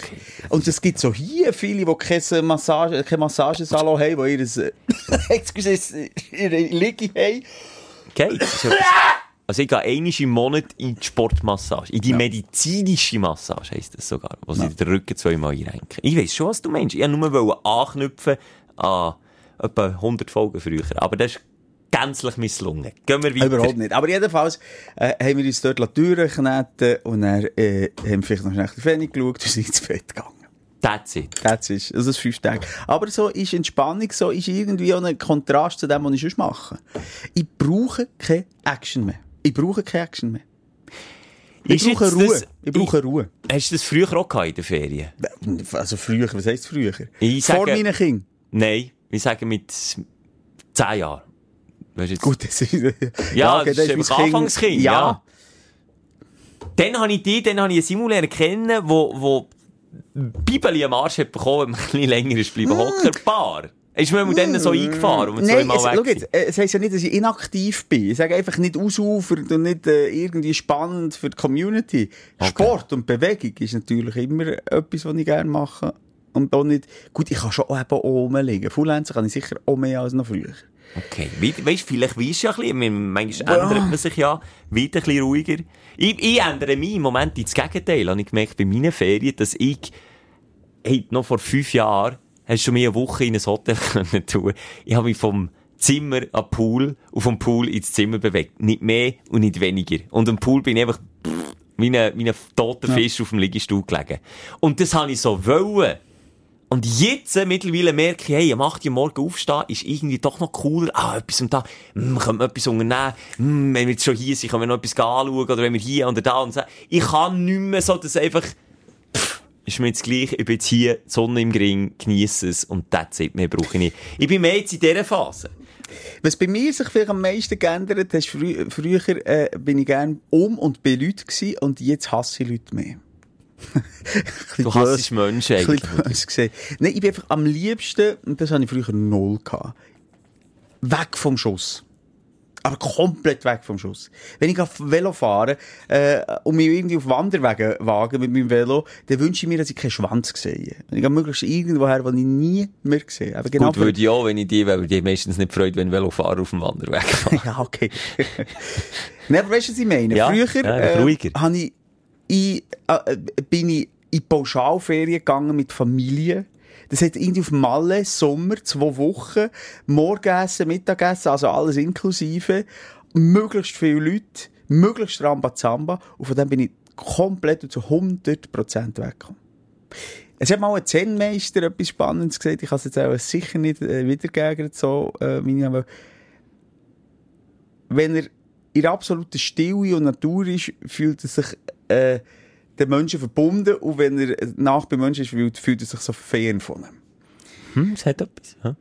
Und es gibt so hier viele, die keine Massage, kein Massagesalon haben, die ihr, excuse, ihre Liege haben. Ja- Also ich gehe einmal im Monat in die Sportmassage. In die medizinische Massage heisst das sogar. Wo sie den Rücken zweimal einrenken. Ich weiss schon, was du meinst. Ich wollte nur anknüpfen an etwa 100 Folgen früher. Aber das ist gänzlich misslungen. Gehen wir weiter. Überhaupt nicht. Aber jedenfalls äh, haben wir uns dort die Türen geknetet und dann äh, haben wir vielleicht noch schnell den Fernsehen geschaut und sind ins Bett gegangen. That's it. Das ist, das ist fünf Tage. Aber so ist Entspannung, so ist irgendwie auch ein Kontrast zu dem, was ich sonst mache. Ich brauche keine Action mehr. Ich brauche keine Action mehr. Ich Ist brauche Ruhe. das- ich brauche Ruhe. Hast du das früher auch gehabt in den Ferien? Also früher, was heisst früher? Ich Vor sage- meinen Kindern. Nein, ich sage mit 10 Jahren. Weißt jetzt? Gut, das ist... Ja, okay, das ist mein einfach Anfangskind, Ja. ja. Dann habe ich die, dann habe ich einen Simulator kennen, wo, wo Bibeli am Arsch hat bekommen, wenn man ein bisschen länger ist Hm. bleiben. Hockerpaar. Ist mir dann so eingefahren, und Nein, zweimal es, weg jetzt, äh, es heisst ja nicht, dass ich inaktiv bin. Ich sage einfach nicht ausufert und nicht äh, irgendwie spannend für die Community. Sport und Bewegung ist natürlich immer etwas, was ich gerne mache. Und auch nicht, gut, ich kann schon eben oben liegen. Fullenzen kann ich sicher auch mehr als noch früher. Okay. Wie, weißt, vielleicht weisst du ja ein bisschen, man- manchmal ändert man sich ja, wird ein bisschen ruhiger. Ich, ich ändere mich im Moment ins Gegenteil. Habe ich gemerkt bei meinen Ferien, dass ich, hey, noch vor fünf Jahren, hast du schon mir eine Woche in ein Hotel können tun. Ich habe mich vom Zimmer an den Pool und vom Pool ins Zimmer bewegt. Nicht mehr und nicht weniger. Und am Pool bin ich einfach pff, wie ein, wie ein toter Fisch auf dem Liegestuhl gelegen. Und das habe ich so wollen. Und jetzt äh, mittlerweile merke ich, hey, am 8 Uhr morgen aufstehen ist irgendwie doch noch cooler. Ah, etwas und da, hm, können wir etwas unternehmen. Hm, wenn wir jetzt schon hier sind, können wir noch etwas anschauen. Oder wenn wir hier oder da und so. Ich kann nicht mehr so, dass einfach, pff, ist mir jetzt gleich, ich bin jetzt hier, die Sonne im Gring, genieße es und that's it, mehr brauche ich nicht. Ich bin mehr jetzt in dieser Phase. Was bei mir sich vielleicht am meisten geändert hat, ist frü früher äh, bin ich gern um und bei Leuten gewesen und jetzt hasse ich Leute mehr. Du hassest Menschen Ein eigentlich. Nein, ich bin einfach am liebsten, und das hatte ich früher null, gehabt, weg vom Schuss. Aber komplett weg vom Schuss. Wenn ich auf Velo fahre äh, und mich irgendwie auf Wanderwege wage mit meinem Velo, dann wünsche ich mir, dass ich keinen Schwanz sehe. Und ich gehe möglichst irgendwo her, wo ich nie mehr sehe. Aber genau Gut, würde ich auch, wenn ich die, weil die meistens nicht freut, wenn Velofahrer auf dem Wanderweg fahren. Ja, okay. Nein, aber weißt du, was ich meine? Ja, Früher ja, ruhiger. habe ich, ich, äh, bin ich in Pauschalferien gegangen mit Familie. Das hat irgendwie auf Malle, Sommer, zwei Wochen, Morgenessen, Mittagessen, also alles inklusive, möglichst viele Leute, möglichst Rambazamba. Und von dem bin ich komplett und zu 100% weggekommen. Es hat mal ein Zen-Meister etwas Spannendes gesagt. Ich kann es jetzt auch sicher nicht äh, wiedergeben, so, äh, meine, wenn er in absoluter Stille und Natur ist, fühlt er sich äh, den Menschen verbunden und wenn er nach bei Menschen ist, fühlt, er sich so fern von ihm. Hm, es hat etwas. Ja.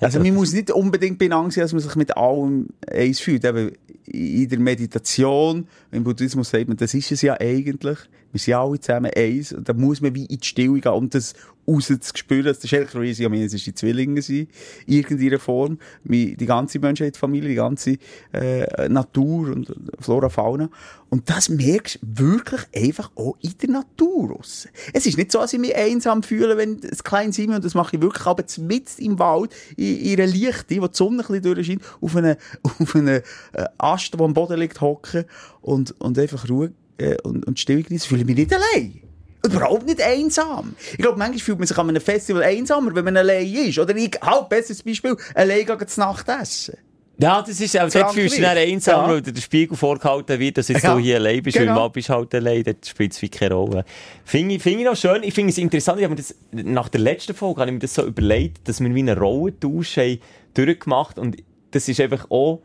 Also man muss nicht unbedingt benannt sein, dass man sich mit allem eins fühlt. Eben in der Meditation, im Buddhismus sagt man, das ist es ja eigentlich. Wir sind alle zusammen eins und da muss man wie in die Stille gehen, um das rauszuspüren. Das ist eigentlich crazy, an mir, es die Zwillinge sind, in irgendeiner Form. Die ganze Menschheitsfamilie, die ganze äh, Natur und Flora, Fauna. Und das merkst du wirklich einfach auch in der Natur raus. Es ist nicht so, dass ich mich einsam fühle, wenn es klein sind und das mache ich wirklich aber mitten im Wald, in, in einer Lichte, wo die Sonne ein bisschen durchscheint, auf einen, auf einen äh, Ast, der am Boden liegt, hocken und, und einfach Ruhe äh, und, und Stille genießen, fühle ich mich nicht allein. Überhaupt nicht einsam. Ich glaube, manchmal fühlt man sich an einem Festival einsamer, wenn man allein ist. Oder ich, halt, besseres Beispiel, allein gehen zu Nacht essen. Ja, das ist, auch dort fühlst du dich einsam, Ja. weil dir der Spiegel vorgehalten wird, dass jetzt Ja, du hier allein bist, weil genau. im Wald bist halt allein, dort spielt es wie keine Rolle. Finde ich, finde ich noch schön, ich finde es interessant, ich habe mir das, nach der letzten Folge habe ich mir das so überlegt, dass wir wie einen Rollentausch haben durchgemacht und das ist einfach auch,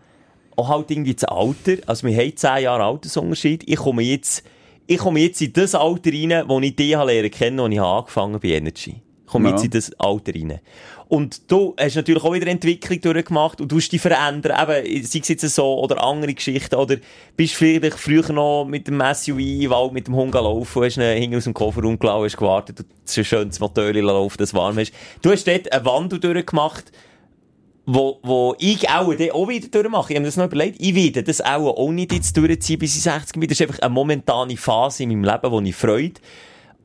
auch halt irgendwie das Alter, also wir haben 10 Jahre Altersunterschied, ich komme jetzt, ich komme jetzt in das Alter rein, wo ich dich habe lernen kennen, wo ich habe angefangen bei Energy. Ich komme Ja. jetzt in das Alter rein. Und du hast natürlich auch wieder Entwicklung durchgemacht und du hast dich verändern, eben, sei es jetzt so, oder andere Geschichten, oder bist vielleicht früher noch mit dem SUV im Wald mit dem Hund gelaufen, hast ihn hinten aus dem Kofferraum gelassen, hast gewartet, und so schön das Motor laufen, das warm ist. Du hast dort einen Wandel durchgemacht, wo, wo ich auch, auch wieder durchmache. Ich habe mir das noch überlegt. Ich werde das auch, auch nicht jetzt durchziehen, bis ich 60 bin. Das ist einfach eine momentane Phase in meinem Leben, wo ich Freude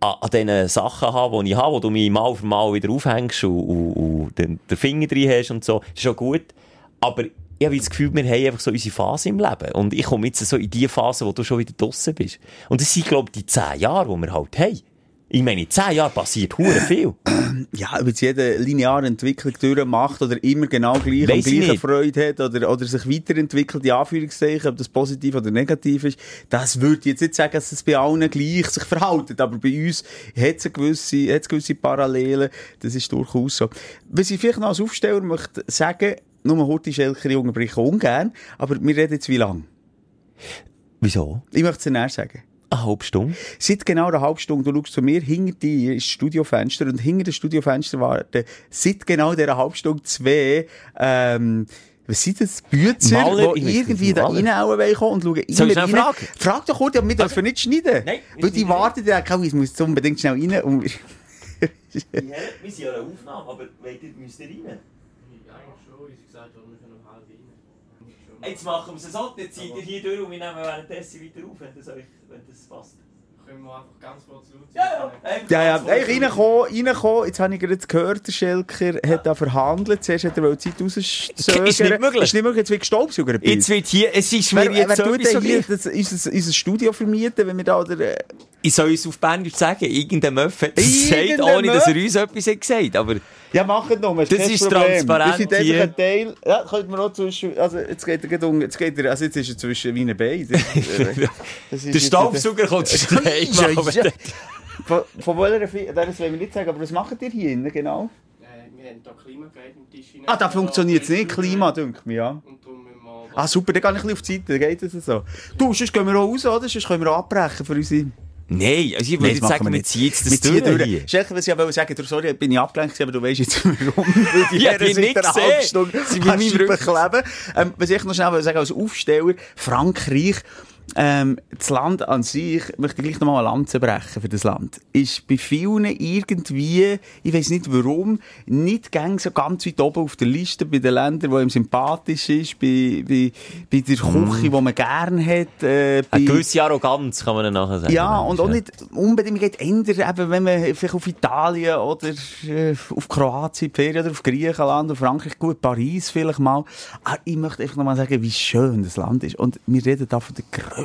an, an diesen Sachen habe, die ich habe, wo du mich mal für mal wieder aufhängst und, und, und den, den Finger drin hast und so. Das ist schon gut. Aber ich habe das Gefühl, wir haben einfach so unsere Phase im Leben. Und ich komme jetzt so in die Phase, wo du schon wieder draussen bist. Und das sind, glaube ich, die 10 Jahre, die wir halt haben. Ich meine, in 10 Jahren passiert hure viel. Ja, ob jetzt jede lineare Entwicklung durchmacht oder immer genau gleich Weiss und ich gleiche. Freude hat oder, oder sich weiterentwickelt, die Anführungszeichen, ob das positiv oder negativ ist, das würde ich jetzt nicht sagen, dass es bei allen gleich sich verhaltet, aber bei uns hat es gewisse, hat's gewisse Parallelen, das ist durchaus so. Was ich vielleicht noch als Aufsteller möchte sagen, nur heute Schelker unterbrechen ungern, aber wir reden jetzt wie lang? Wieso? Ich möchte es näher sagen. Eine halbe Stunde? Seit genau einer halben Stunde, du schaust zu mir, hinter dir ist das Studiofenster und hinter dem Studiofenster warten seit genau dieser halben Stunde zwei, ähm, was sind das? Bützer, Maler, die irgendwie da Maler. rein wollen kommen und schauen Soll ich rein. fragen? Frag doch kurz, aber wir dürfen nicht schneiden. Nein, Weil die warten, denken, oh, ich muss unbedingt schnell rein und Wir sind ja eine Aufnahme, aber müsst ihr rein? Ja, eigentlich schon. Ich gesagt, wir können. Jetzt machen wir es so, dann zieht ihr hier durch und wir nehmen währenddessen weiter auf, wenn das, euch, wenn das passt. Können wir einfach ganz kurz laut Ja, ja. Ja, ja, ey, reinkommen, reinkommen. Jetzt habe ich gerade gehört, der Schelker hat da verhandelt. Zuerst hat er die Zeit rauszögern. Ist nicht möglich. Ist nicht möglich, jetzt wird gestaubsaugert. Jetzt wird hier, es ist mir Wer, wer jetzt so tut denn hier das, unser, unser Studio vermieten, wenn wir da... Oder, äh, Ich soll uns auf Berndeutsch sagen, irgendein Möff hat das gesagt, ohne dass er uns etwas hat gesagt aber ja, macht nur, Das ist Problem. transparent sind einfach hier. ein Teil... Ja, könnte man auch zwischen... Also, jetzt geht er, gerade um- jetzt geht er... Also, jetzt ist er zwischen meinen Beinen. Das, äh, das ist Staubsauger kommt stein. Scheisse. Von, von welcher... Fi- Das wollen wir nicht sagen, aber was macht ihr hier innen genau? Äh, wir haben hier Klimagerät im Tisch rein. Ah, da funktioniert es nicht. Klima, denke ich, ja. Ah, super, dann gehe ich ein bisschen auf die Seite, dann geht es so. Du, sonst gehen wir auch raus, oder? Sonst können wir auch abbrechen für unsere... Nein, also ich würde jetzt sagen, wir ziehen jetzt das Wir ziehen durch hier. Schelke, was ich ja wollte sagen, du, sorry, bin ich abgelenkt aber du weißt jetzt warum. Ja, Herren die seit nicht gesehen. Sie bei an meinem Scheiben Rücken. kleben. Ähm, was ich noch schnell sagen als Aufsteller, Frankreich, ähm, das Land an sich, möchte ich gleich nochmal eine Lanze brechen für das Land, ist bei vielen irgendwie, ich weiß nicht warum, nicht gäng so ganz weit oben auf der Liste bei den Ländern, wo ihm sympathisch ist, bei, bei, bei der Küche, die man gerne hat, äh, bei, Eine gewisse Arroganz kann man dann nachher sagen. ja, und auch nicht unbedingt geht ändern, eben, wenn man vielleicht auf Italien oder äh, auf Kroatien Ferien oder auf Griechenland oder Frankreich, gut, Paris vielleicht mal. Aber ich möchte einfach nochmal sagen, wie schön das Land ist. Und wir reden da von der grössten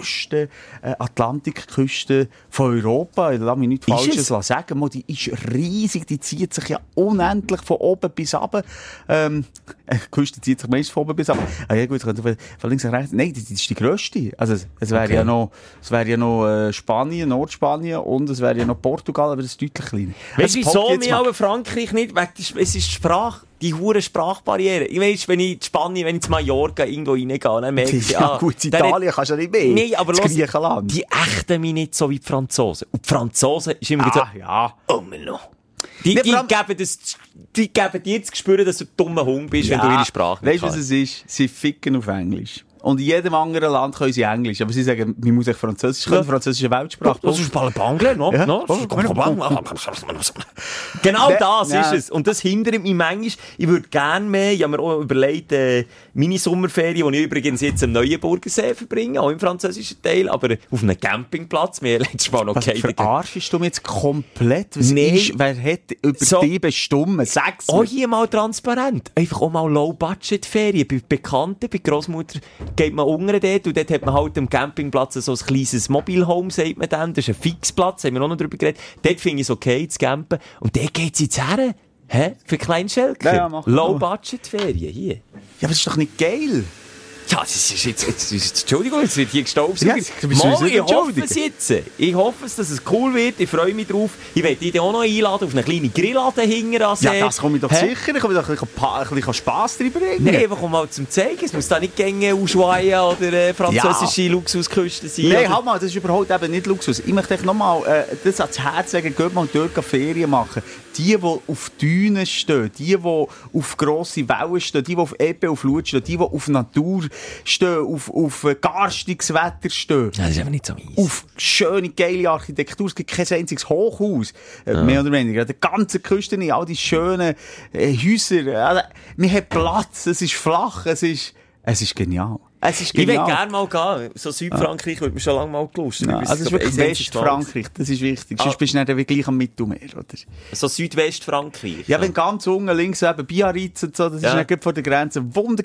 äh, Atlantikküste von Europa. Ich lasse mich nichts Falsches es? sagen. Mal, Die ist riesig, die zieht sich ja unendlich von oben bis runter. Ähm, äh, die Küste zieht sich meist von oben bis runter. Ah, ja gut, von von links nach rechts. Nein, das ist die grösste. Also es, wäre Okay. ja noch, es wäre ja noch äh, Spanien, Nordspanien und es wäre ja noch Portugal, aber das ist deutlich kleiner. Weißt du, Also, wieso mir mal. aber Frankreich nicht? Es ist Sprache, die hure Sprachbarriere. Ich weiss, wenn ich in Spanien, wenn ich zu Mallorca irgendwo reingehe, dann merke ich, Ja, gut, in Italien kannst du ja nicht mehr. Nein, aber los, Griechenland. die ächten mich nicht so wie die Franzosen. Und die Franzosen ist immer Ah, so, ja. oh. Die, Ja, die, allem- geben das, die geben dir zu spüren, dass du ein dummer Hund bist, wenn du ihre Sprache Weißt du, nicht was es ist? Sie ficken auf Englisch. Und in jedem anderen Land können sie Englisch. Aber sie sagen, man muss echt Französisch können. Französisch ist eine Weltsprache. Das ist pas le Bangle, no? Ja. no? Oh, Genau Ne- das ist es. Und das hindert mich manchmal. Ich würde gerne mehr, ich habe mir auch überlegt, äh, meine Sommerferien, die ich übrigens jetzt am Neuenburger See verbringe, auch im französischen Teil, aber auf einem Campingplatz. Haben letztes Mal noch gehatet. verarschst du mich jetzt komplett? Was Nein. ist, wer hat über So. bestimmt? Sag's Auch mir. hier mal transparent. Einfach auch mal Low-Budget-Ferien. Bei Bekannten, bei Großmutter geht man unten dort und dort hat man halt am Campingplatz so ein kleines Mobile-Home, sagt man dann. Das ist ein Fixplatz, haben wir auch noch drüber geredet. Dort finde ich es okay zu campen. Und dort geht's jetzt her. Hä? Für Kleinschelker. Ja, ja, Low-Budget-Ferien hier. Ja, aber das ist doch nicht geil. Ja, das ist jetzt, jetzt, jetzt Entschuldigung, jetzt wird hier. Ja, du bist Mal, ich hoffe es jetzt. Ich hoffe es, dass es cool wird. Ich freue mich drauf. Ich werde dich auch noch einladen auf eine kleine Grillade hinten an Ja, das komme ich doch Hä? sicher. Ich komme doch ein bisschen, bisschen Spass drüber bringen. Nein, einfach um mal zum zeigen. Es muss da nicht gänge Ushuaia oder äh, französische Luxusküste sein. Nein, halt mal, das ist überhaupt eben nicht Luxus. Ich möchte euch nochmal äh, das ans Herz legen, geht mal dort Ferien machen. Die, die auf Dünen stehen, die, die auf grosse Wellen stehen, die, die auf Ebbe, auf Flut stehen, die, die auf Natur stehen, auf, auf äh, garstiges Wetter stehen. Ja, das ist einfach nicht so meins. Auf schöne, geile Architektur. Es gibt kein einziges Hochhaus. Äh, Mehr oder weniger. An der ganzen Küste. All die schönen äh, Häuser. Also, wir haben Platz. Es ist flach. Es ist, es ist genial. Es ist Ich würde genial. gerne mal gehen. So Südfrankreich würde mir schon lange mal gelustet. Ja, also es ist wirklich Westfrankreich, das ist wichtig. Sonst Ah. bist du nicht wie gleich am Mittelmeer, oder? So Südwestfrankreich. Ja, wenn ganz unten links eben Biarritz und so, das Ja. ist nicht vor der Grenze. Wunder,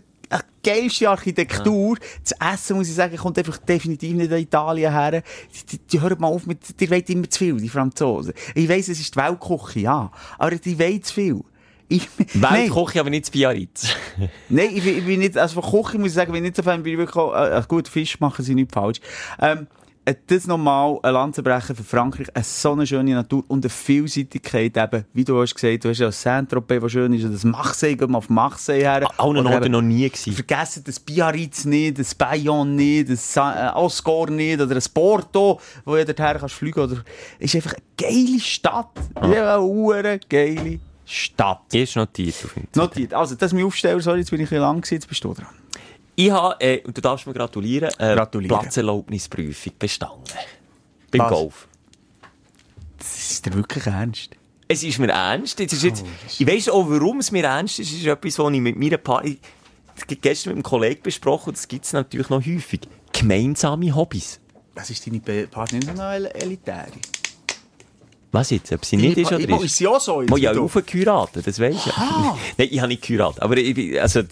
geilste Architektur. Das Essen, muss ich sagen, kommt einfach definitiv nicht an Italien her. Die, die, die hören mal auf mit, die wollen immer zu viel, die Franzosen. Ich weiss, es ist die Weltküche, ja. Aber die wollen zu viel. Ich, Weltkoche, aber nicht zu Biarritz. Nein, ich, bin- ich bin nicht, also von Küche muss ich sagen, bin ich nicht so Fan, bin ich wirklich äh, gut, Fisch machen sie nicht falsch. Ähm, äh, das nochmal ein brechen für Frankreich, eine so eine schöne Natur und eine Vielseitigkeit eben, wie du hast gesagt, du hast ja Saint-Tropez, was schön ist, und das Marseille, gehen wir auf Marseille her. Oder Orten noch nie gewesen. Vergessen das Biarritz nicht, das Bayonne nicht, das äh, Oscar nicht, oder das Porto, wo du dorthin kannst fliegen, oder, ist einfach eine geile Stadt. Ja, eine geile Stadt. Ist notiert auf jeden Fall. Notiert. Also, das ist mein Aufsteller, sorry, jetzt bin ich ein bisschen lang gewesen, jetzt bist du dran. Ich habe, äh, und du darfst mir gratulieren, äh, Gratulieren. Platzerlaubnisprüfung bestanden. Beim Was? Golf. Das ist dir wirklich ernst? es ist mir ernst. Es ist Oh, jetzt, ich weiss auch, warum es mir ernst ist. Es ist etwas, was ich mit meiner gestern mit einem Kollegen besprochen und das gibt es natürlich noch häufig. Gemeinsame Hobbys. Was ist deine Partnerin so noch elitär? Was jetzt? Ob sie nicht ist oder ist? ist sie auch so? Mo, ja, aufgeheiratet, das weisst du ja. Nein, ich habe nicht geheiratet. Aber ich, also,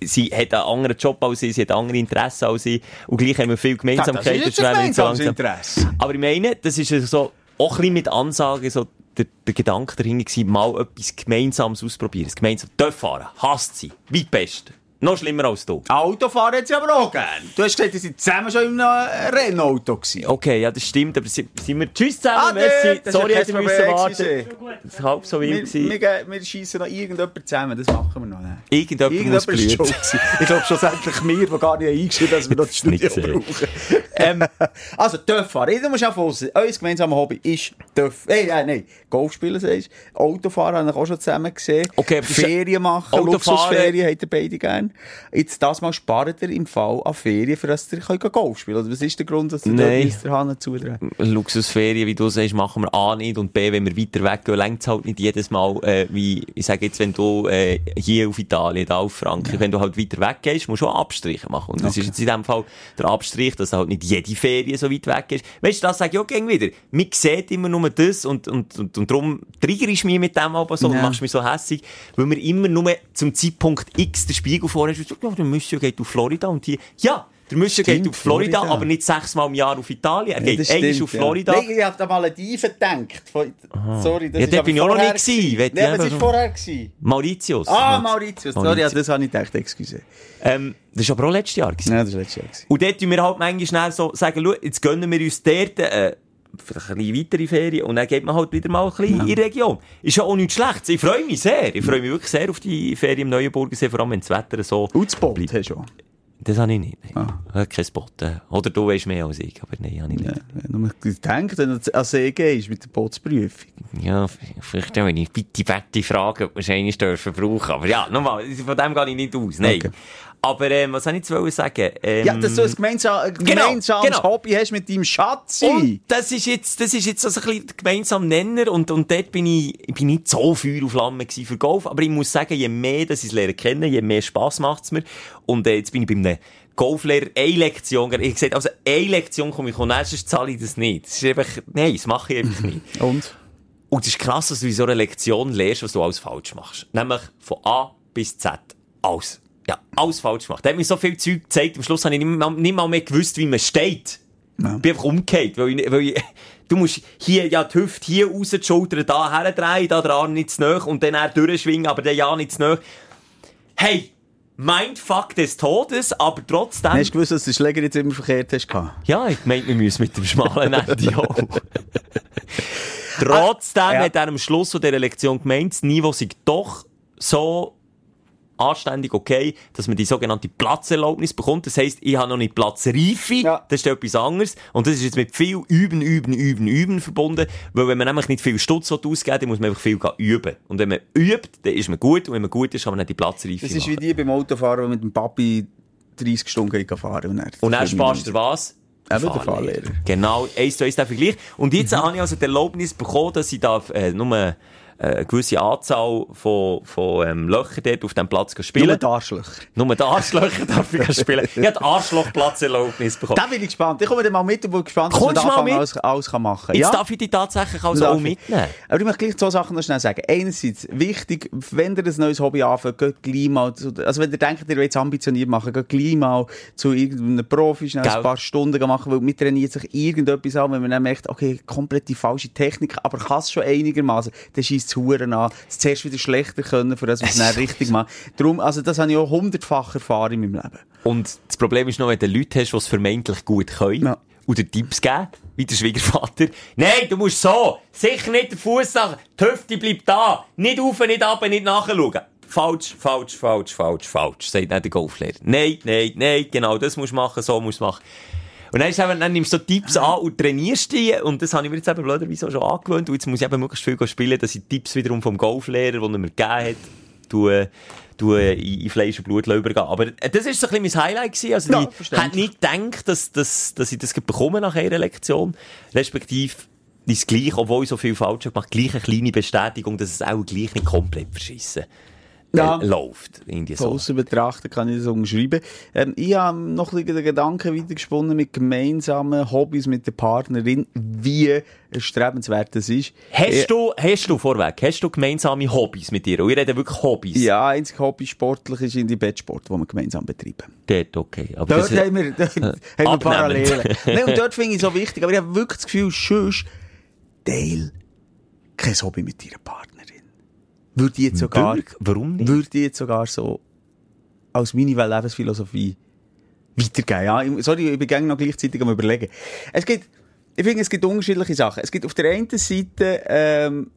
sie hat einen anderen Job als ich, sie hat andere Interessen als ich. Und gleich haben wir viel Gemeinsamkeiten. ist jetzt das so gemeinsames Interesse. Aber ich meine, das ist so, auch ein bisschen mit Ansage, so, der, der Gedanke dahinter gewesen, mal etwas Gemeinsames ausprobieren. Das gemeinsam Töff fahren, hasst sie, weit best. Noch schlimmer als du. Autofahren sie aber auch gern. Du hast gesagt, ihr seid zusammen schon einem Rennauto gewesen. Okay, ja, das stimmt, aber sind, wir, tschüss zusammen, Ah, merci, das sorry, wir müssen warten. Das war halb so Wir, wild. wir, wir, wir schiessen noch irgendjemanden zusammen, das machen wir noch. Nicht. Irgendjemand, muss Irgendjemand ist blühen. Ich glaube schlussendlich wir, die gar nicht eingeschrieben haben, dass wir noch das Studio brauchen. ähm, also, Töfffahren. Du musst auch wissen, euer gemeinsames Hobby ist Töff... Hey, äh, nein, Golf spielen, sagst. Autofahren habe ich auch schon zusammen gesehen. Okay, Ferien machen, Autofahren- Luxusferien habt ihr beide gern. Jetzt das mal spart ihr im Fall an Ferien, für dass ihr könnt Golf spielen Oder was ist der Grund, dass ihr Nein. dort der Hahn zudrehen? Luxusferien, wie du sagst, machen wir A nicht und B, wenn wir weiter weggehen, längt es halt nicht jedes Mal, äh, wie, ich sage jetzt, wenn du äh, hier auf Italien, da auf Frankreich, wenn du halt weiter weggehst, musst du auch Abstriche machen. Und das ist jetzt in dem Fall der Abstrich, dass halt nicht jede Ferien so weit weg ist. Weißt du, das sage ich auch gern wieder. Man sieht immer nur das und, und, und, und darum trigger ich mich mit dem aber so und Ja. machst mich so hässig, weil mir immer nur zum Zeitpunkt X den Spiegel vorher ist, ja, der Monsieur geht auf Florida und hier, ja, der Monsieur geht Stimmt, auf Florida, Florida. aber nicht sechsmal im Jahr auf Italien. Er Ja, geht eigentlich auf ja. Florida. Nein, ich hab da Malediven gedacht. Sorry, das Ja, aber bin ich auch noch nicht gewesen. gewesen. Nein, aber es war vorher. Gewesen. Mauritius. Ah, Mauritius. Sorry, ja, das habe ich gedacht, excuse. Ähm, das war aber auch letztes Jahr. Gewesen. Nein, das war letztes Jahr. gewesen. Und dort tun wir halt manchmal schnell so sagen, schau, jetzt gönnen wir uns dort, äh, vielleicht eine weitere Ferien und dann geht man halt wieder mal ein bisschen in die Region. Ist ja auch nichts Schlechtes. Ich freue mich sehr. Ich freue mich wirklich sehr auf die Ferien im Neuenburgersee, vor allem wenn das Wetter so... Und das Boot hast du schon. Das habe ich nicht. Ah. Ich habe kein Spot. Äh. Oder du weißt mehr als ich, aber nein, habe ich nicht. Wenn du denkst, wenn du an See gehst mit der Bootsprüfung. Ja, vielleicht wenn ich bitte, bitte frage, ob wir es brauchen. Aber ja, nochmal, von dem gehe ich nicht aus. Nein. Okay. Aber, ähm, was soll ich jetzt sagen? Ähm, Ja, dass du ein gemeinsam, ein Genau, gemeinsames genau. Hobby hast mit deinem Schatzi. Und das ist jetzt, das ist jetzt so ein bisschen der gemeinsame Nenner und, und dort bin ich, ich bin nicht so Feuer auf Flamme für Golf, aber ich muss sagen, je mehr, dass ich es lernen kennen, je mehr Spass macht's mir. Und äh, jetzt bin ich bei einem Golflehrer, eine Lektion, ich gesagt, also eine Lektion komme ich und erstens zahle ich das nicht. Das ist einfach, nein, das mache ich einfach nicht. Und? Und es ist krass, dass du in so einer Lektion lernst, was du alles falsch machst. Nämlich von A bis Z. Alles. Ja, alles falsch gemacht. Der hat mir so viel Zeug gezeigt, am Schluss habe ich nicht mal, nicht mal mehr gewusst, wie man steht. Ja. Ich bin einfach umgekehrt, weil ich, weil ich, du musst hier, ja, die Hüfte hier raus, die Schulter da herdrehen, da der Arm nicht zu nahe und dann auch durchschwingen, aber der ja nicht zu nahe. Hey! Mindfuck des Todes, aber trotzdem... Hast du gewusst, dass du den Schläger jetzt immer verkehrt hast? Ja, ich meinte, wir müssen mit dem schmalen Ende auch. Trotzdem Ah, ja. hat er am Schluss von dieser Lektion gemeint, das Niveau sei doch so anständig okay, dass man die sogenannte Platzerlaubnis bekommt. Das heisst, ich habe noch nicht Platzreife. Ja. Das ist etwas anderes. Und das ist jetzt mit viel Üben, Üben, Üben, Üben verbunden. Weil wenn man nämlich nicht viel Stutz ausgeben dann muss man einfach viel üben. Und wenn man übt, dann ist man gut. Und wenn man gut ist, kann man dann die Platzreife Das ist wie machen. die beim Autofahren, die mit dem Papi 30 Stunden fahren. Und dann, Und dann sparst du was? Eben der Fahrlehrer. Genau, eins zu eins der Vergleich. Und jetzt habe ich also die Erlaubnis bekommen, dass ich darf, äh, nur eine gewisse Anzahl von, von ähm, Löchern dort auf dem Platz Nur spielen. die Arschlöcher. Nur die Arschlöcher darf ich spielen. Ich habe Arschlochplatzerlaubnis bekommen. Da bin ich gespannt. Ich komme dann mal mit und bin gespannt, was man da mit? alles, alles kann machen Jetzt ja? darf ich die tatsächlich also auch mitnehmen. Aber ich möchte gleich zwei Sachen noch schnell sagen. Einerseits, wichtig, wenn ihr ein neues Hobby anfängt, geht gleich mal zu, also wenn ihr denkt, ihr wollt es ambitioniert machen, geht gleich mal zu irgendeinem Profi, schnell Gell. ein paar Stunden machen, weil man trainiert sich irgendetwas an, wenn man dann merkt, okay, komplett die falsche Technik, aber kann es schon einigermaßen, dann schießt es Huren an. Es zuerst wieder schlechter können, für das, was man dann richtig macht. Darum, also das habe ich auch hundertfach erfahren in meinem Leben. Und das Problem ist noch, wenn du Leute hast, die es vermeintlich gut können. Ja. Dir Tipps geben, wie der Schwiegervater. Nein, du musst so. Sicher nicht den Fuß nach. Die Hüfte bleibt da. Nicht auf, nicht ab, nicht nachschauen. Falsch, falsch, falsch, falsch, falsch, sagt dann der Golflehrer. Nein, nein, nein, genau das musst du machen, so musst du machen. Und dann, ist eben, dann nimmst du so Tipps an und trainierst die. Und das habe ich mir jetzt eben blöderweise auch schon angewöhnt. Und jetzt muss ich eben möglichst viel spielen, dass ich Tipps wiederum vom Golflehrer, den er mir gegeben hat, tue, tue in, in Fleisch und Blut übergehen. Aber äh, das ist so ein bisschen mein Highlight gewesen. Also Ja, ich hätte nicht gedacht, dass, dass, dass ich das bekomme nach einer Lektion. Respektive, dein gleich, obwohl ich so viel falsch habe gemacht, gleich eine kleine Bestätigung, dass es auch gleich nicht komplett verschissen Ja. äh, läuft. Irgendwie so. außen betrachtet kann ich das umschreiben. Ähm, ich habe noch ein bisschen den Gedanken weitergesponnen mit gemeinsamen Hobbys mit der Partnerin, wie erstrebenswert das ist. Hast Äh, du, hast du vorweg, hast du gemeinsame Hobbys mit dir? Und ihr redet wirklich Hobbys? Ja, einzig Hobby sportlich ist in die Bettsport, den wir gemeinsam betreiben. Dort, okay. Aber Dort das, haben wir, dort haben wir. Parallelen. Nein, und dort finde ich so wichtig, aber ich habe wirklich das Gefühl, sonst teil kein Hobby mit deiner Partnerin. Würde ich jetzt sogar, Wirklich? Warum nicht? würde ich jetzt sogar so als meine Lebensphilosophie weitergeben. Ja, ich- sorry, ich bin noch gleichzeitig am überlegen. Es gibt, ich finde, es gibt unterschiedliche Sachen. Es gibt auf der einen Seite, ähm,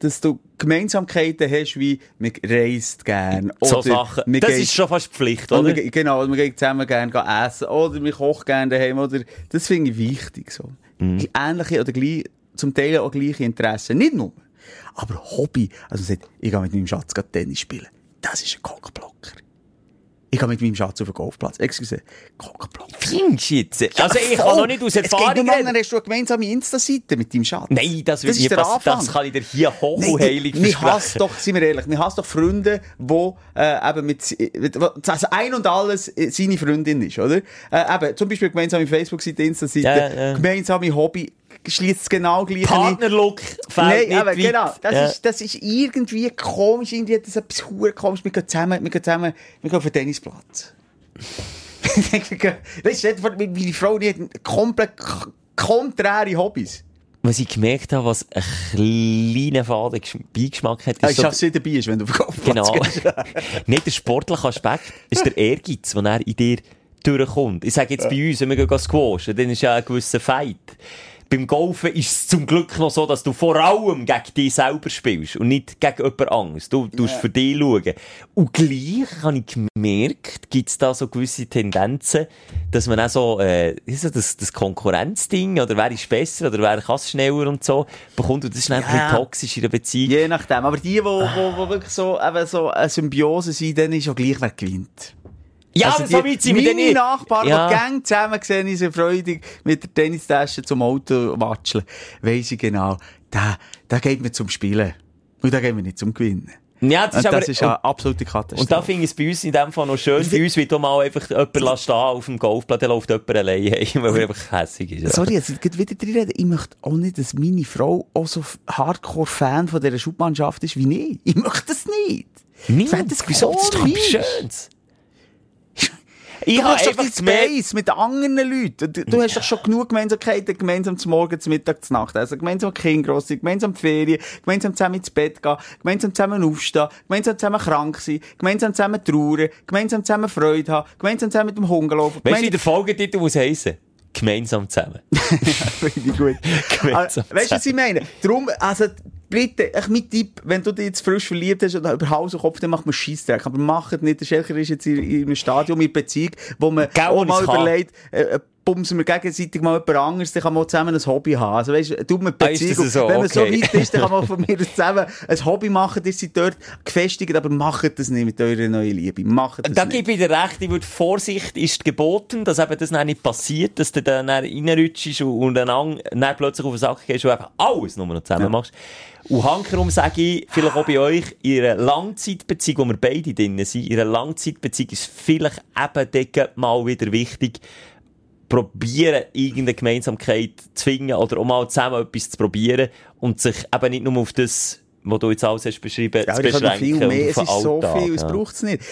dass du Gemeinsamkeiten hast, wie man reist gern. so oder Sachen. man Das geht- ist schon fast Pflicht, oder? ge- genau, wir gehen zusammen gerne gehen essen, oder wir kochen gerne daheim, oder, das finde ich wichtig, so. Mhm. Ähnliche oder gleich, zum Teil auch gleiche Interessen. Nicht nur. Aber Hobby, also man sagt, ich gehe mit meinem Schatz gerade Tennis spielen. Das ist ein Cockblocker. Ich gehe mit meinem Schatz auf den Golfplatz. Excuse. Findest du jetzt? Also ich kann voll. noch nicht aus Erfahrung reden. an, hast du eine gemeinsame Insta-Seite mit deinem Schatz. Nein, das wird Das nie passieren. Das kann ich dir hier hoch und heilig Wir hassen versprechen. doch, sind wir ehrlich, wir hassen doch Freunde, wo äh, eben mit, mit, also ein und alles äh, seine Freundin ist, oder? Äh, eben, zum Beispiel gemeinsame Facebook-Seite, Insta-Seite, Ja, ja. gemeinsame Hobby, schließt es genau gleich. Partnerlook fällt Nein, aber genau, das, Ja. ist, das ist irgendwie komisch, irgendwie hat das etwas hure komisch. Wir gehen zusammen, wir gehen zusammen, wir gehen auf den Tennisplatz. Weißt du, meine Frau, die hat komplett konträre Hobbys. Was ich gemerkt habe, was einen kleinen faden Gesch- Beigeschmack hat, Ja, ist ich so, schaffe dabei, ist, wenn du auf den Golfplatz genau, nicht der sportliche Aspekt, ist der Ehrgeiz, der dann in dir durchkommt. Ich sage jetzt bei uns, wenn wir gehen squashen, dann ist ja ein gewisser Fight. Beim Golfen ist es zum Glück noch so, dass du vor allem gegen dich selber spielst und nicht gegen jemand anderes. Du tust für dich schauen. Und gleich habe ich gemerkt, gibt es da so gewisse Tendenzen, dass man auch so, äh, ist das, das, Konkurrenzding, oder wer ist besser, oder wer kann es schneller und so, bekommt. Und das ist dann ein bisschen toxisch in der Beziehung. Je nachdem. Aber die, die, wo, wo wirklich so, eben so eine Symbiose sind, dann ist auch gleich, wer gewinnt. Ja, Also weit sind wir dann Meine nicht. Nachbarn, Ja. die gang zusammen sehen, sind freudig mit der Tennistasche zum Auto watscheln. Weiss ich genau, da, da geht man zum Spielen. Und da gehen wir nicht zum Gewinnen. Ja, das Und ist aber, das ist eine absolute Katastrophe. Und da finde ich es bei uns in dem Fall noch schön. Bei uns wird auch mal einfach jemand stehen auf dem Golfplatz, dann läuft jemand alleine heim, weil er einfach hässig ist. Ja. Sorry, jetzt geht wieder drin reden. Ich möchte auch nicht, dass meine Frau auch so Hardcore-Fan von dieser Schubmannschaft ist wie ich. Ich möchte das nicht. Ich fände das Wieso? Das ist doch komisch. etwas Schönes. Ich Du habe hast doch dein Space mit anderen Leuten. Du, du hast doch schon genug Gemeinsamkeiten, gemeinsam zum Morgen, zum Mittag, zum Nacht essen, gemeinsam Kind gross sein, gemeinsam die Ferien, gemeinsam zusammen ins Bett gehen, gemeinsam zusammen aufstehen, gemeinsam zusammen krank sein, gemeinsam zusammen trauern, gemeinsam zusammen Freude haben, gemeinsam zusammen mit dem Hund laufen. weißt du, wie der Folgetitel muss heissen? Gemeinsam zusammen. Finde ich gut. Gemeinsam Ah, weißt du, was ich meine? Darum, also, bitte, echt mein Tipp, wenn du dich jetzt frisch verliebt hast oder über Haus und Kopf, dann macht man Scheissdreck. Aber macht nicht. Der Schelker ist jetzt in, in einem Stadium mit Beziehung, wo man Gell, auch mal kann. überlegt, äh, bumsen wir gegenseitig mal jemand anderes, dann kann man zusammen ein Hobby haben. Also weißt du, tut man Ah, Beziehung. das so? Wenn man so Okay. weit ist, dann kann man von mir zusammen ein Hobby machen, ihr seid dort gefestigt, aber macht das nicht mit eurer neuen Liebe. Macht das Da nicht. gebe ich dir recht, ich würde Vorsicht ist geboten, dass eben das nicht passiert, dass du dann reinrutschst und, dann, an- dann plötzlich auf den Sack gehst und einfach alles nur noch zusammen machst. Und hankerum sage ich, vielleicht auch bei euch, in einer Langzeitbeziehung, wo wir beide drin sind, in einer Langzeitbeziehung ist vielleicht eben mal wieder wichtig, probieren, irgendeine Gemeinsamkeit zu finden oder auch mal zusammen etwas zu probieren und sich eben nicht nur auf das, was du jetzt alles hast beschrieben, Ja, zu beschränken. viel mehr. Es ist den so Alltag, viel, es ja. braucht es nicht.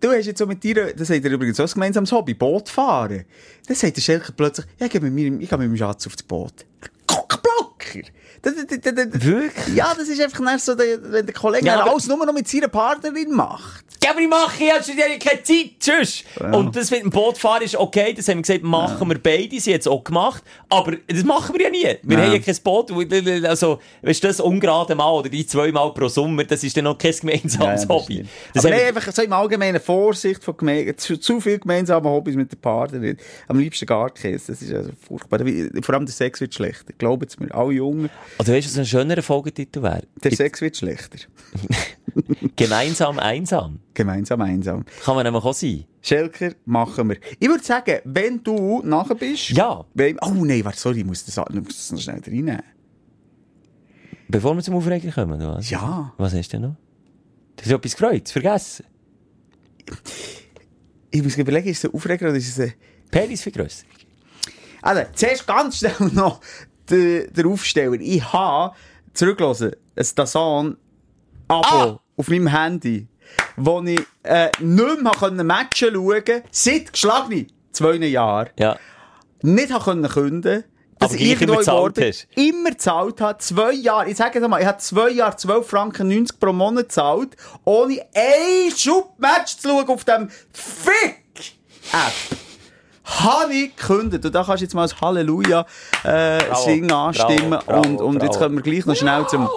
Du hast jetzt so mit dir, das habt ihr übrigens auch ein gemeinsames Hobby, Boot fahren. Dann sagt der Schelker plötzlich, ja, ich gehe mit, mir, ich gehe mit meinem Schatz auf das Boot. Cockblocker! Das, das, das, das, Wirklich? Ja, das ist einfach so, wenn der Kollege Ja, alles nur noch mit seiner Partnerin macht. Ja, aber ich mache ja schon keine Zeit. Tschüss. Und das mit dem Bootfahren ist okay. Das haben wir gesagt, machen wir beide. Sie haben es auch gemacht. Aber das machen wir ja nie. Wir Ja. haben ja kein Boot. Also, weißt du, das ungerade Mal oder die zweimal pro Sommer, das ist dann noch kein gemeinsames Hobby. Das aber nein, einfach so im Allgemeinen Vorsicht von Geme zu, zu viel gemeinsame Hobbys mit der Partnerin. Am liebsten Garkäse, das ist also furchtbar. Vor allem der Sex wird schlechter. Glauben Sie mir, alle Jungen, Oder weißt du, was ein schönerer Folgetitel wäre? der Sex wird schlechter. Gemeinsam einsam. Gemeinsam einsam. Kann man nämlich auch sein. Schelker, machen wir. Ich würde sagen, wenn du nachher bist... Ja. Wenn, oh nein, warte, sorry, ich muss das, ich muss das noch schnell reinnehmen. Bevor wir zum Aufreger kommen, oder was? Ja. Was hast du denn noch? Du hast etwas gefreut, vergessen. Ich muss überlegen, ist es ein Aufreger oder ist es ein... Penisvergrösserung. Also, zuerst ganz schnell noch der, der Aufsteller. Ich habe zurückgelassen, ein Dazan Abo Ah! auf meinem Handy, wo ich äh, nicht mehr konnte Matchen schauen konnte, seit geschlagenen zwei Jahren. Ja. Nicht können künden dass ich immer gezahlt hast. Immer gezahlt habe. Zwei Jahre. Ich sage es mal, ich habe zwei Jahre 12 Franken 90 pro Monat gezahlt, ohne ein Schubmatch zu schauen auf dem Fick-App. Habe ich gekündigt. Und da kannst du jetzt mal das Halleluja äh, Bravo, singen, anstimmen. bravo, bravo, und, und jetzt kommen wir gleich noch schnell zum...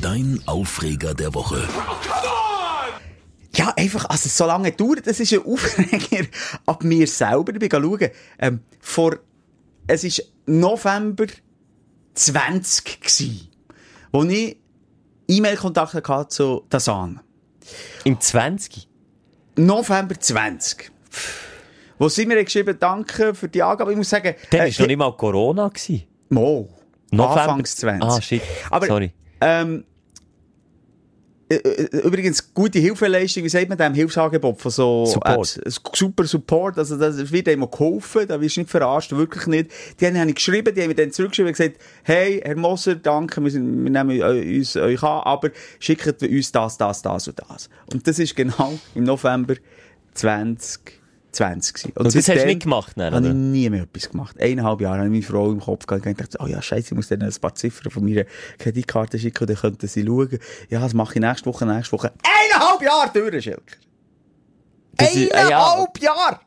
Dein Aufreger der Woche. Ja, einfach, also so lange dauert, das ist ein Aufreger ab mir selber. Ich bin schauen, ähm, vor, es ist November 20 gsi, wo ich E-Mail-Kontakt hatte zu Dasan. Im 20. November 20. Wo sie mir geschrieben, danke für die Angabe. Ich muss sagen, Dann äh, war noch nicht mal Corona. Gewesen. Mo. November- Anfangs 20. Ah, shit. Aber, Sorry. Ähm, äh, äh, übrigens, gute Hilfeleistung, wie sagt man dem Hilfsangebot von so Support. Apps? Super Support, also das wird immer geholfen, da wirst du nicht verarscht, wirklich nicht. Die haben ich geschrieben, die haben mir dann zurückgeschrieben und gesagt, hey, Herr Moser, danke, wir, sind, wir nehmen uns euch an, aber schickt uns das, das, das und das. Und das ist genau im November 2020 gewesen. Und das hast du nicht gemacht, dann, Habe ich nie mehr etwas gemacht. Eineinhalb Jahre habe ich meine Frau im Kopf gehabt und gedacht, oh ja, scheiße, ich muss dann ein paar Ziffern von meiner Kreditkarte schicken und dann könnten sie schauen. Ja, das mache ich nächste Woche, nächste Woche. Eineinhalb Jahre durch, Schilker. Ah, ja. Eineinhalb Jahre!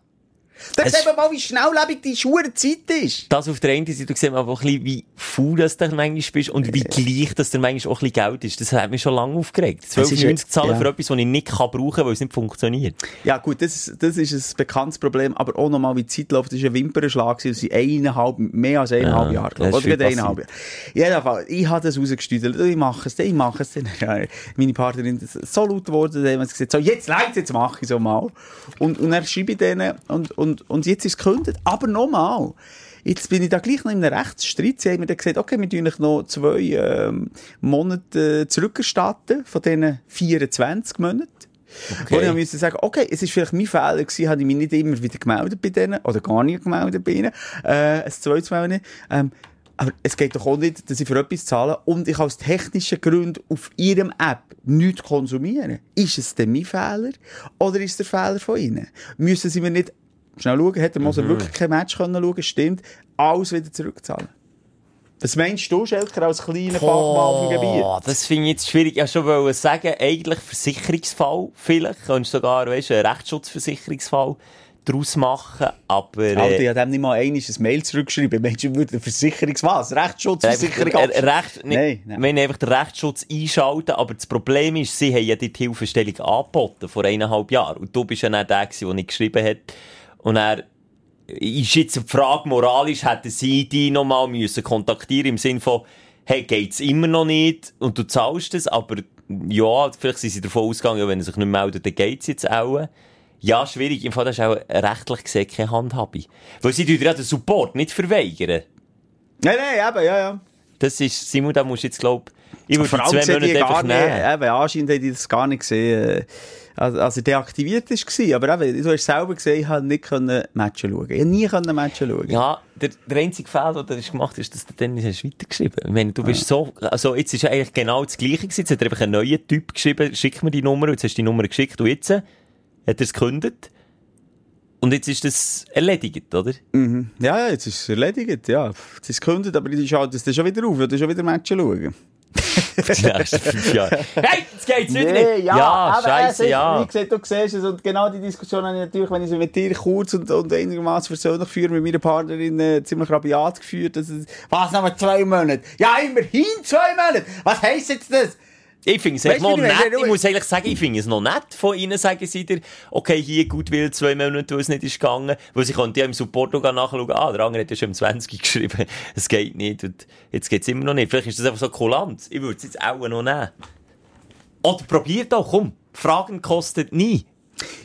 Da Es- sieht man mal, wie schnelllebig die Schuhe Zeit ist. Das auf der einen Seite, du siehst aber auch ein bisschen, wie faul das du manchmal bist und wie gleich das dir manchmal auch ein bisschen Geld ist. Das hat mich schon lange aufgeregt. Es ist ja- 12,90 zahlen ja. für etwas, das ich nicht kann brauchen kann, weil es nicht funktioniert. Ja, gut, das, das ist ein bekanntes Problem, aber auch nochmal, wie die Zeit läuft, das war ein Wimpernschlag, das sind eineinhalb, mehr als eineinhalb Ja, Jahre, glaube ich. Oder gerade eineinhalb Jahre. Jedenfalls, ich habe das rausgestüdelt, ich mache es, ich mache es, meine Partnerin ist so laut geworden, haben sie gesagt, so, jetzt leid, jetzt mache ich so mal. Und, und dann schreibe ich denen, und, und, und jetzt ist es gekündigt, aber nochmal. Jetzt bin ich da gleich noch in einem Rechtsstreit. Sie haben mir dann gesagt, okay, wir tun euch noch zwei ähm, Monate äh, zurückerstatten von diesen 24 Monaten. Wo ich musste sagen, okay, es ist vielleicht mein Fehler gewesen, habe ich mich nicht immer wieder gemeldet bei denen, oder gar nicht gemeldet bei ihnen, äh, ein zweites Mal nicht. Ähm, aber es geht doch auch nicht, dass ich für etwas zahle und ich aus technischen Gründen auf ihrem App nichts konsumiere. Ist es denn mein Fehler oder ist es der Fehler von ihnen? Müssen sie mir nicht schnell schauen, hätte Moser wirklich kein Match können schauen, stimmt, alles wieder zurückzahlen. Was meinst du, Schelker, als kleiner Fachmann auf dem Gebiet? Oh, das finde ich jetzt schwierig. Ich wollte schon wollen sagen, eigentlich Versicherungsfall vielleicht. Könntest du sogar, weißt, einen Rechtsschutzversicherungsfall daraus machen, aber... äh, Alter, ich habe dem nicht mal einmal ein Mail zurückgeschrieben. Menschen würden eine Versicherungs was? Rechtsschutzversicherung äh, abschließen. Recht, Nein, nein, nein. Wir haben einfach den Rechtsschutz einschalten, aber das Problem ist, sie haben ja die Hilfestellung angeboten vor eineinhalb Jahren. Und du bist ja nicht der, der nicht geschrieben hat. Und er ist jetzt die Frage, moralisch hätten sie die nochmal müssen kontaktieren im Sinne von, hey, geht's immer noch nicht und du zahlst es, aber ja, vielleicht sind sie davon ausgegangen, wenn er sich nicht meldet, dann geht's jetzt auch. Ja, schwierig. Im Fall, das ist auch rechtlich gesehen keine Handhabe. Weil sie tun ja den Support nicht verweigern. Nein, nein, eben, ja, ja. Das ist, Simon, da musst du jetzt, glaub, ich würde die allem zwei Monate einfach nicht, nehmen. eben, anscheinend haben die das gar nicht gesehen, äh, als, als er deaktiviert war. Aber eben, du hast selber gesehen, ich konnte nicht können Matchen schauen. Ich nie können Matchen schauen. Ja, der, der einzige Fehler, den du gemacht hast, ist, dass du Dennis hast weitergeschrieben Ich meine, du bist so, also jetzt ist ja eigentlich genau das Gleiche gewesen. Jetzt hat er einfach einen neuen Typ geschrieben, schick mir die Nummer, jetzt hast du die Nummer geschickt und jetzt hat er es gekündigt. Und jetzt ist das erledigt, oder? Ja, ja, jetzt ist es erledigt, ja. Jetzt ist es gekündigt, aber ich schaue das schon wieder auf, ich will schon wieder Matchen schauen. Die nächsten fünf Jahre. Hey, jetzt geht's wieder Nee, nicht. ja, ja aber es scheisse, ist, ja. Wie gesagt, du siehst es und genau die Diskussion habe ich natürlich, wenn ich sie mit dir kurz und, und einigermaßen persönlich führe, mit meiner Partnerin äh, ziemlich rabiat geführt. Das ist, was, noch mal zwei Monate? Ja, immerhin zwei Monate! Was heisst jetzt das? Ich finde es Weißt noch ich nett. Ich muss eigentlich sagen, ich finde es noch nett von ihnen, sagen sie dir, okay, hier gut will zwei Monate, wo es nicht ist gegangen. Weil sie konnten ja im Support noch nachschauen, ah, der andere hat ja schon im 20 geschrieben, es geht nicht und jetzt geht es immer noch nicht. Vielleicht ist das einfach so kulant. Ich würde es jetzt auch noch nehmen. Oder probiert doch, komm. Fragen kostet nie.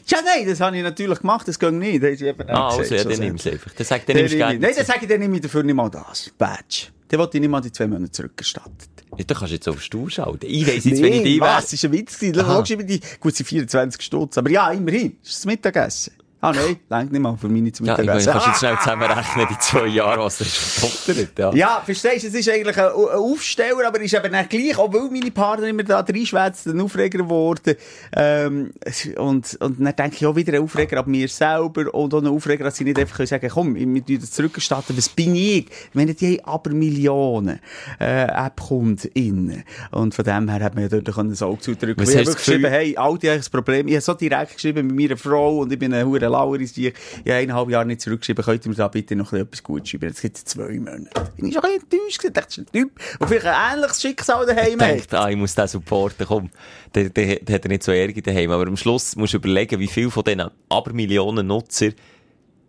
Ja, nein, das habe ich natürlich gemacht, das ging nicht. Das Ah, also, ja, dann nimm es einfach. Dann sag, dann nimmst du Nein, dann sage ich, dann nehme ich dafür nicht mal das. Badge. Dann wollte ich nicht mal die zwei Monate zurückerstattet. Ja, du kannst jetzt auf Stur schalten. Ich weiss jetzt, wenn ich Nee, die was? wäre. Das ist ein Witz. Aha. Bin die, gut, sie 24 Stutz. Aber ja, immerhin. Ist das Mittagessen? Ah, nein, längt nicht mal für meine zum Ja, ich kannst jetzt schnell zusammenrechnen, die zwei Jahre, was du schon dottert, ja. Ja, verstehst du, es ist eigentlich ein, ein Aufsteller, aber ist eben gleich, weil meine Partner immer da reinschwätzen, ein Aufreger geworden. Ähm, und, und dann denke ich auch wieder ein Aufreger ab mir selber und auch ein Aufreger, dass sie nicht einfach können sagen komm, wir tun das zurückgestatten. Was bin ich? Meine, die haben aber Millionen äh, App-KundInnen. Und von dem her hat man ja dort ein Auge zudrücken. Ich habe geschrieben, das hey, Alti, eigentlich das Problem. Ich habe so direkt geschrieben mit meiner Frau und ich bin eine hure Laueris, die ich habe eineinhalb Jahre nicht zurückgeschrieben. Könnt ihr mir da bitte noch etwas gut schreiben? Jetzt gibt es zwei Monate. Bin ich schon ein bisschen enttäuscht. Ich dachte, das ist ein Typ, der vielleicht ein ähnliches Schicksal daheim hat. denkt, ah, ich muss den supporten, komm, der, der, der hat er nicht so Ärger daheim. Aber am Schluss musst du überlegen, wie viele von diesen Abermillionen Nutzer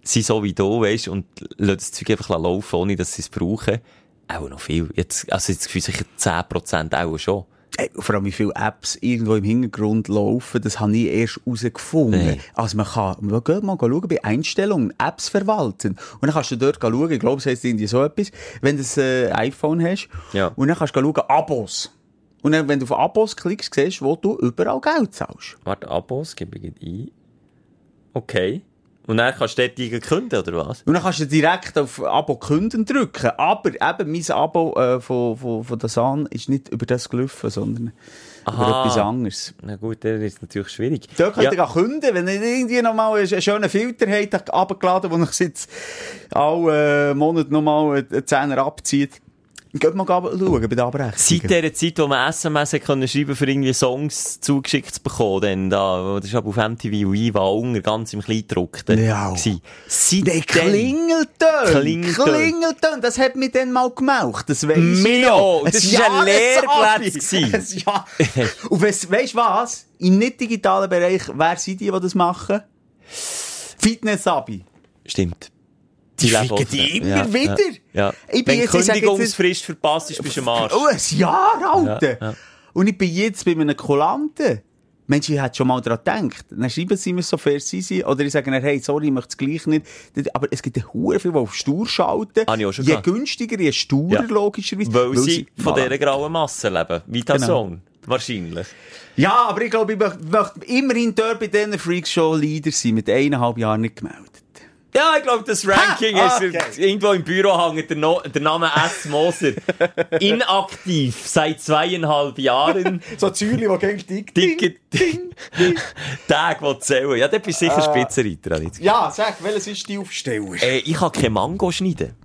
sind so wie du, weißt, und lassen das Zeug einfach laufen, ohne dass sie es brauchen. Auch noch viel. Jetzt, also jetzt Gefühl sicher 10% auch schon. Und vor allem, wie viele Apps irgendwo im Hintergrund laufen, das habe ich erst herausgefunden. Nee. Also man kann, man geht mal schauen bei Einstellungen, Apps verwalten. Und dann kannst du dort schauen, ich glaube, es heisst irgendwie so etwas, wenn du ein äh, iPhone hast. Ja. Und dann kannst du schauen, Abos. Und dann, wenn du auf Abos klickst, siehst du, wo du überall Geld zahlst. Warte, Abos, gebe ich ein. Okay. Und dann kannst du dort künden, oder was? Und dann kannst du direkt auf Abo künden drücken. Aber eben, mein Abo äh, von, von, von der San ist nicht über das gelaufen, sondern über Aha. etwas anderes. Na gut, dann ist es natürlich schwierig. Dort könnt Ja. ihr künden, wenn ihr irgendwie noch mal einen schönen Filter habt, abgeladen, wo euch jetzt alle äh, Monat noch mal einen Zehner abzieht. Geht mal schauen bei der Abrechnung. Seit der Zeit, wo man SMS können schreiben für irgendwie Songs zugeschickt zu bekommen, dann da, das ist aber auf MTV und ich war ganz im Kleindruckten. Ja. Seitdem- Der Klingelton! Klingelton. Klingelton! Das hat mich dann mal gemacht. Das weiss auch. Das war ein. Lehrplatz Jahr- Und weißt du was? Im nicht digitalen Bereich, wer sind die, die das machen? Fitness-Abi. Stimmt. Die auch- die immer ja, wieder. Ja. ja. Ich bin Wenn jetzt- sag jetzt- Kündigungsfrist verpasst ist, bist du am Arsch. Oh, ein Jahr, Alter! Ja. Und ich bin jetzt bei einem Kulanten. Mensch, ich hätte schon mal daran gedacht. Dann schreiben sie mir so fair sie sind. Oder ich sage ihnen, hey, sorry, ich möchte es gleich nicht. Aber es gibt ja hure viele, die auf Stur schalten. Schon je gehabt. günstiger, je sturer, Ja. logischerweise. Weil sie von Voilà. dieser grauen Masse leben. Vita Genau. Zone. Wahrscheinlich. Ja, aber ich glaube, ich möchte, immerhin dort bei diesen Freaks schon Leader sein. Mit eineinhalb Jahren nicht gemeldet. Ja, ich glaube, das Ranking Ha, ist okay. irgendwo im Büro hängt der, no der Name S. Moser. Inaktiv seit zweieinhalb Jahren. So Zürich, die gegen dick, Dicke Tage, die zählen. Ja, dort bist sicher Spitzenreiter. ich jetzt Ja, sag, welches ist die Aufsteller? Äh, ich kann kein Mango schneiden.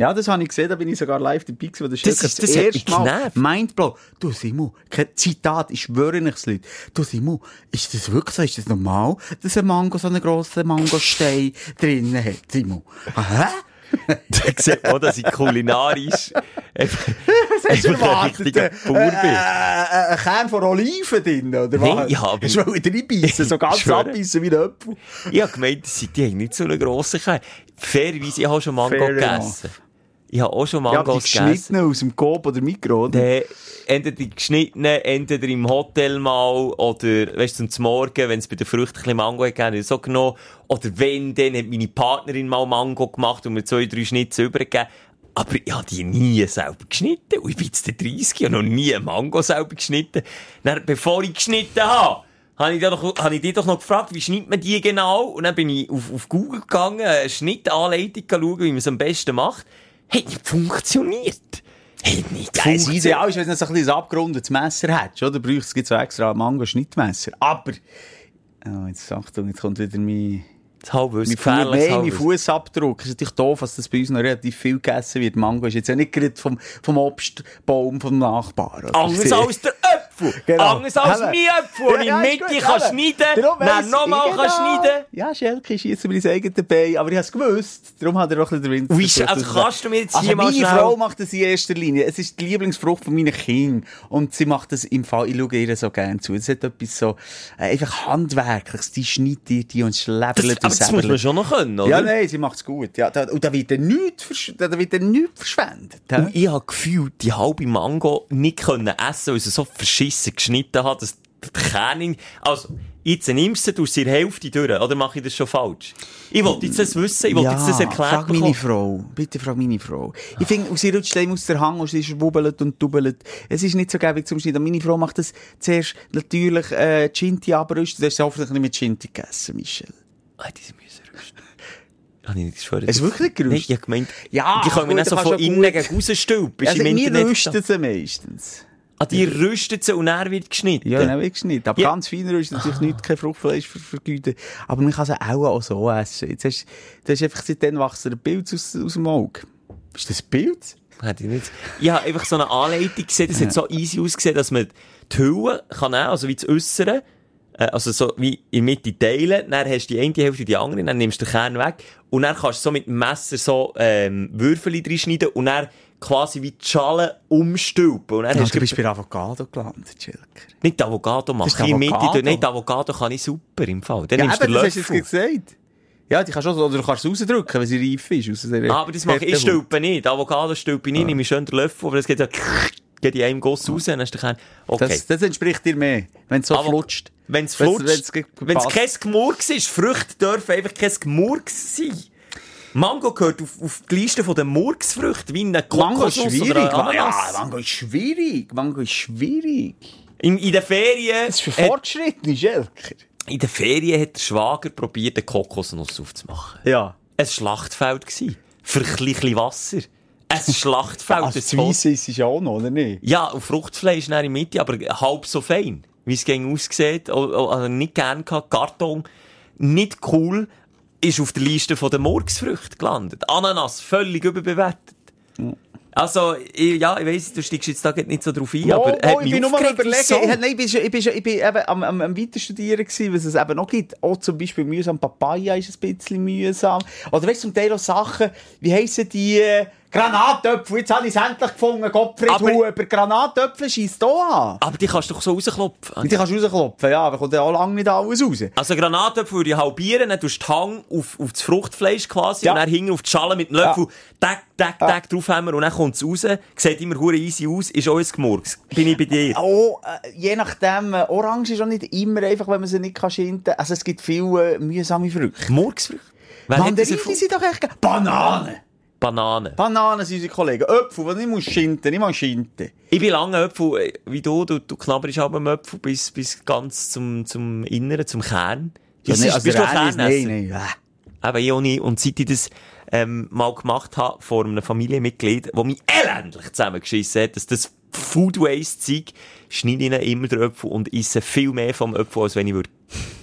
Ja, das habe ich gesehen, da bin ich sogar live dabei gewesen, wo der Das Schilker ist- das hat mich Mal. Mindblow. Du Simon, kein Zitat, ich schwöre nichts, Leute. Du Simon, ist das wirklich so, ist das normal, dass ein Mango so einen grossen Mangostein drinnen hat, Simon? Hä? Da sieht man, dass ich kulinarisch einfach, ein richtiger Äh, Bauer bin. äh, ein Kern von Oliven drin, oder Nein, was? ja, aber- Hast du wieder reinbeissen, so ganz Ich abbeissen wie ein Apfel? Ich habe gemeint, die haben nicht so einen grossen Kern. Fairerweise, ich habe schon Mango Fair gegessen. Ich habe auch schon Ja, aber die Mangos gegessen. aus dem Coop oder Mikro, oder? Dann entweder die geschnittenen, entweder im Hotel mal, oder, weißt du, zum Morgen, wenn es bei den Früchten ein Mango hat gegeben, so genommen. Oder wenn, dann hat meine Partnerin mal Mango gemacht und mir zwei, drei Schnitze übergegeben. Aber ich habe die nie selber geschnitten. Und ich bin jetzt der 30 und noch nie einen Mango selber geschnitten. Dann, bevor ich geschnitten habe, habe ich, doch, habe ich dich doch noch gefragt, wie schneidet man die genau? Und dann bin ich auf, auf Google gegangen, eine Schnittanleitung schauen, wie man es am besten macht. Hat nicht funktioniert. Hat nicht Ja, es ideal, ist, wenn du so ein bisschen ein abgerundetes Messer hättest, oder? Brauchst du so extra ein Mango-Schnittmesser. Aber, oh, jetzt Achtung, jetzt kommt wieder mein, Das Fu gefährliches Halbwissen. Fußabdruck. Ist natürlich doof, dass das bei uns noch relativ viel gegessen wird. Mango ist jetzt ja nicht gerade vom, vom Obstbaum vom Nachbarn. Anders als der Äpfel. Genau. Anders als mein ich Ja, ja, ist Mitte kann schneiden dann nochmal ich genau. schneiden Ja, Schelke schießt mir sein eigenes Bein, aber ich habe es gewusst. Darum hat er auch ein bisschen den ist- also kannst du mir jetzt also hier mal meine Frau macht das in erster Linie. Es ist die Lieblingsfrucht von meinen Kindern. Und sie macht das im Fall, ich schaue ihr so gerne zu. Es hat etwas so, äh, einfach Handwerkliches. Die schneidet die und schläbelt aber das muss man schon noch können, oder? Ja, nein, sie macht es gut. Ja, da, und da wird dann nichts, da wird dann nichts verschwendet. hä? Und ich habe gefühlt, die halbe Mango nicht können essen, weil sie so verschissen geschnitten hat, dass die Kerne, also, jetzt nimmst du in der Hälfte durch, oder mache ich das schon falsch? Ich wollte jetzt das wissen, ich wollte jetzt das erklärt frag meine. Frau. Bitte frag meine Frau. Ich finde, sie rutscht einem aus der Hang und sie schwubbelt und dubbelt. Es ist nicht so gäbig zum Schneiden. Meine Frau macht das zuerst natürlich äh, Chinti abrüsten. Das hast du hoffentlich nicht mit Chinti gegessen, Michel. Ah, diese müssen rüsten. Habe ich nicht geschwört. Hast du wirklich gerüstet? Nein, ich habe gemeint, Ja, die können gut, nicht so von du innen gegen rausstülpen. Also, wir rüsten sie meistens. Ah, die rüsten sie und er wird geschnitten. Ja, dann wird geschnitten. Aber Ja. ganz fein rüsten natürlich nicht kein Fruchtfleisch ver vergüten. Aber man kann sie auch, auch so essen. Jetzt hast, du hast einfach seitdem wächst ein Bild aus, aus dem Auge. Ist das ein Bild? Hätte ich nicht. Ich habe einfach so eine Anleitung gesehen, das hat so easy ausgesehen, dass man die Hülle kann nehmen, also wie das Äussere, äh, also so wie in der Mitte teilen, dann hast du die eine Hälfte und die andere, dann nimmst du den Kern weg und dann kannst du so mit dem Messer so ähm, Würfel reinschneiden und dann quasi wie die Schale umstülpen. Und dann Ja, hast du du bist bei Avocado gelandet, Schilker. nicht Avocado Das machen, ist in der Mitte, Avocado. die Avocado kann ich super im Fall. Dann Ja, nimmst du eben, den das hast du jetzt gesagt. Ja, die kannst du, oder du kannst es rausdrücken, wenn sie reif ist. Aus dieser Ah, aber das mache ich, ich stülpe nicht. Avocado stülpe ich nicht, nehme ich schön den Löffel, aber das geht so, geht in einem Guss raus, dann hast du Kern. Okay. Das, das entspricht dir mehr, wenn es so Aber- flutscht. Wenn es flutscht, wenn es kein Gemurks ist, Früchte dürfen einfach kein Gemurks sein. Mango gehört auf, auf die Liste der Murksfrüchte, wie eine Mango ist Kokosnuss schwierig. oder eine Ma- Ja. Mango ist schwierig. Mango ist schwierig. In, in den Ferien, Das ist für hat, Fortschritte, Schelker. in den Ferien hat der Schwager probiert, eine Kokosnuss aufzumachen. Ja. Ein Schlachtfeld gsi. Für ein bisschen Wasser. Ein Schlachtfeld. Also, das das Weisse ist es auch noch, oder nicht? Ja, und Fruchtfleisch in der Mitte, aber halb so fein. Wie es gegen aussieht. Also nicht gern gehabt. Karton. Nicht cool. Ist auf der Liste der Murksfrüchte gelandet. Ananas, völlig überbewertet. Also, ich, ja, ich weiss, du steigst jetzt da nicht so drauf ein, aber oh, hat ich bin nur mal überlegen. wieso? Ich, nein, ich ich bin, schon- ich bin eben am, am, am Weiterstudieren gewesen, was es eben noch gibt. Auch zum Beispiel mühsam Papaya ist ein bisschen mühsam. Oder weißt du, zum Teil auch Sachen, wie heissen die, äh, Granatöpfel. Jetzt habe ich es endlich gefunden. Gottfried Aber- Huber. Granatöpfel schießt hier an. Aber die kannst du doch so rausklopfen. Die kannst du rausklopfen, ja, aber kommt ja auch lange nicht alles raus. Also Granatöpfel würde ich halbieren, dann tust du die Hang auf, auf das Fruchtfleisch quasi Ja. und dann hinten auf die Schale mit dem Löffel, tack, tack, tack draufhämmern und dann kommt es raus. Sieht immer hure easy aus, ist auch ein Gemurks. Bin ich bei dir. Oh, äh, je nachdem, äh, Orange ist auch nicht immer einfach, wenn man sie nicht kann schinden. Also es gibt viele äh, mühsame Früchte. Murksfrüchte? Mandarinen sind doch echt... Bananen! Bananen. Bananen sind unsere Kollegen. Äpfel, die nicht muss schinden, nicht mal schinden. Ich bin lange Äpfel, äh, wie du, du, du knabberst aber am Äpfel bis, bis ganz zum, zum Inneren, zum Kern. Ja, Ist- nee, bist also du ein Renis, Kernesser? Nein, nein, äh. Eben, ich auch nicht. Und seit ich das ähm, mal gemacht habe vor einem Familienmitglied, das mich elendlich zusammengeschissen hat, dass das Food Waste Zeug, schneide ich immer den Apfel und esse viel mehr vom Apfel, als wenn ich würde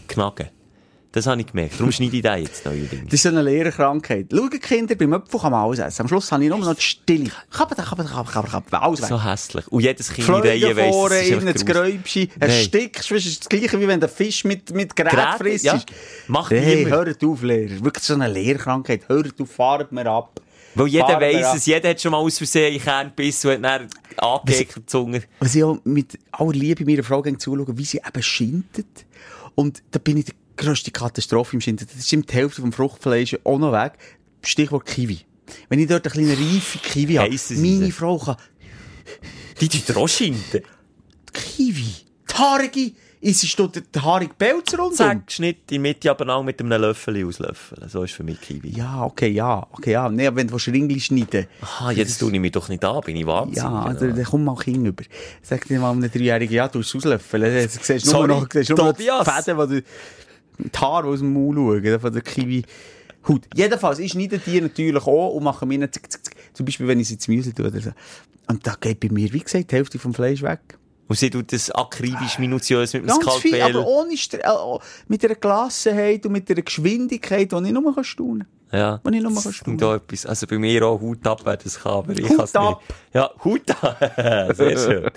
knacken. Das habe ich gemerkt. Darum schneide ich den jetzt neuerdings. Das ist so eine Lehrerkrankheit. Schau, Kinder, beim Äpfel kann man alles essen. Am Schluss habe ich nur noch die Stille. Kappen, kappen, kappen, kappen, kappen, alles weg. So hässlich. Und jedes Kind in Reihe Flöge weiss, vorne, das ist. Gräubchen, erstickst, das ist das gleiche, wie wenn der Fisch mit, mit Gerät Gerät, frisst. ja. Macht hey, niemand. hört auf, Lehrer. Wirklich so eine Lehrkrankheit. Hört auf, fahrt mir ab. Weil jeder wir weiss es, jeder hat schon mal aus Versehen in den Kern gebissen und hat dann angeekelt die Zunge. Was ich auch mit aller Liebe meiner Frau gerne zuschaue, wie sie eben schindet. Und da bin ich grösste Katastrophe im Schinden. Das ist die Hälfte vom Fruchtfleisch auch noch weg. Stichwort Kiwi. Wenn ich dort eine kleine reife Kiwi habe, meine denn? Frau kann Die dir auch schinden. Kiwi, die haarige, ist dort der haarige Pelz rundum. Zack, Schnitt in die Mitte aber auch mit einem Löffel auslöffeln. So ist für mich Kiwi. Ja, okay, ja, okay, ja. Nee, aber wenn du Ringli schneiden Aha, jetzt tue ich mich doch nicht an, bin ich wahnsinnig. Ja, dann, dann komm mal Kind über. Sag dir mal einem Dreijährigen, ja, du es auslöffeln. Dann siehst du nur noch, siehst nur noch die. Fäden, die du, die Haare aus dem Maul schauen, von der Kiwi. Haut. Jedenfalls, ich schneide die natürlich auch und mache mir zick, zick, zick. Zum Beispiel, wenn ich sie ins Müsli tue oder so. Und da geht bei mir, wie gesagt, die Hälfte vom Fleisch weg. Und sie tut das akribisch, minutiös mit dem Skalpell. aber ohne, Stre- äh, oh, mit einer Gelassenheit und mit einer Geschwindigkeit, die ich nur kann staunen Ja. Wenn ich mal Das staunen. klingt auch etwas. Also bei mir auch Hut ab, wer das kann, aber ich kann es ab. nicht. Ja, Hut ab. Sehr schön.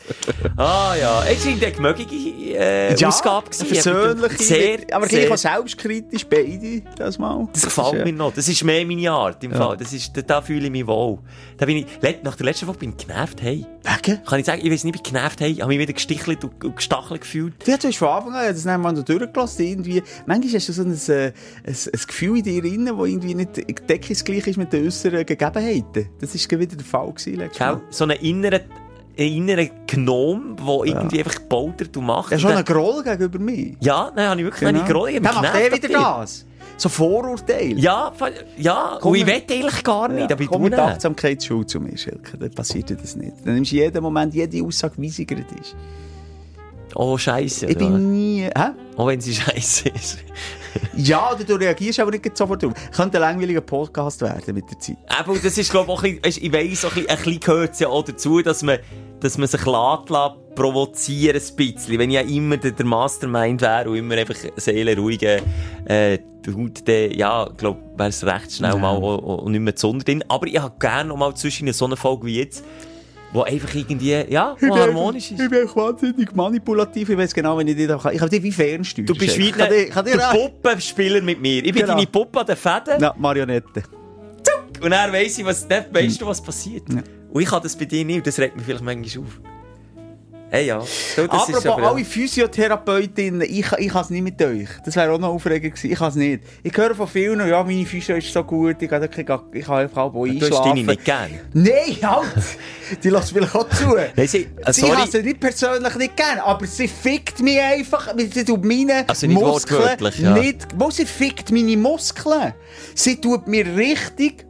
ah ja, es war eine gemögige äh, Ausgabe. gewesen. persönliche, Sehr, aber sehr, gleich auch selbstkritisch, beide, das mal. Das gefällt mir noch. Das ist mehr meine Art im Fall. Das ist, da, da fühle ich mich wohl. Da bin ich, nach der letzten Woche bin ich genervt, hey. Wegen? Kann ich sagen, ich weiß nicht, ich genervt, hey. Ich habe mich wieder gestichelt und, und gestachelt gefühlt. Du hast von Anfang an, das wir so durchgelassen, irgendwie, manchmal hast du so ein, äh, ein, ein Gefühl in dir drin, das irgendwie nicht deckungsgleich ist mit den äußeren Gegebenheiten. Das war wieder der Fall gewesen, Gell? So einen inneren inneren Gnome, der irgendwie einfach bautert und macht. Er Und schon einen der- Groll gegenüber mir. ja, nein, habe ich wirklich genau. eine Grolle. Der macht eh wieder das. So Vorurteile. Ja, ja, Komm, und ich will eigentlich gar nicht, aber ich komm mit. Achtsamkeitsschule zu mir, Schilke. Dann passiert dir das nicht. Dann nimmst du jeden Moment, jede Aussage, wie sie gerade ist. Oh, Scheiße. Ich bin nie... Hä? Auch wenn sie scheiße ist. Ja, oder du reagierst aber nicht sofort drauf. Könnte ein langweiliger Podcast werden mit der Zeit. Aber das ist, glaube ich, auch ein bisschen, weisst, ich weiss, auch ein bisschen, ein bisschen gehört ja auch dazu, dass man, dass man sich lässt, lässt provozieren ein bisschen. Wenn ich ja immer der, der Mastermind wäre und immer einfach seelenruhige, äh, Haut, dann, ja, glaube wäre es recht schnell mal auch, auch nicht mehr Sonne drin. Aber ich habe gerne noch mal zwischen so eine Folge wie jetzt, wo einfach irgendwie, ja, wo harmonisch Ich ist. bin echt wahnsinnig manipulativ. Ich weiß genau, wenn ich dich da kann. Ich kann dich wie fernsteuern. Du bist wie ich ich der Puppenspieler mit mir. Ich bin Genau. deine Puppe an den Fäden. Ja, Marionette. Und dann weiss ich, was, dann weißt du, was passiert. Ja. Und ich kann das bei dir nicht, und das regt mich vielleicht manchmal auf. Hey, ja. Du, das Apropos ist aber- alle Physiotherapeutinnen, ich, ich kann es nicht mit euch. Das wäre auch noch aufregend gewesen. Ich kann es nicht. Ich höre von vielen, ja, meine Physio ist so gut, ich kann, ich kann, ich kann einfach auch Du hast einschlafen. deine nicht gern. Nein, halt! Die lässt vielleicht auch zu. Nein, sie, äh, Sie hat sie nicht persönlich nicht gern, aber sie fickt mich einfach. Sie tut meine Also nicht Muskeln ja. nicht. Wo sie fickt meine Muskeln. Sie tut mir richtig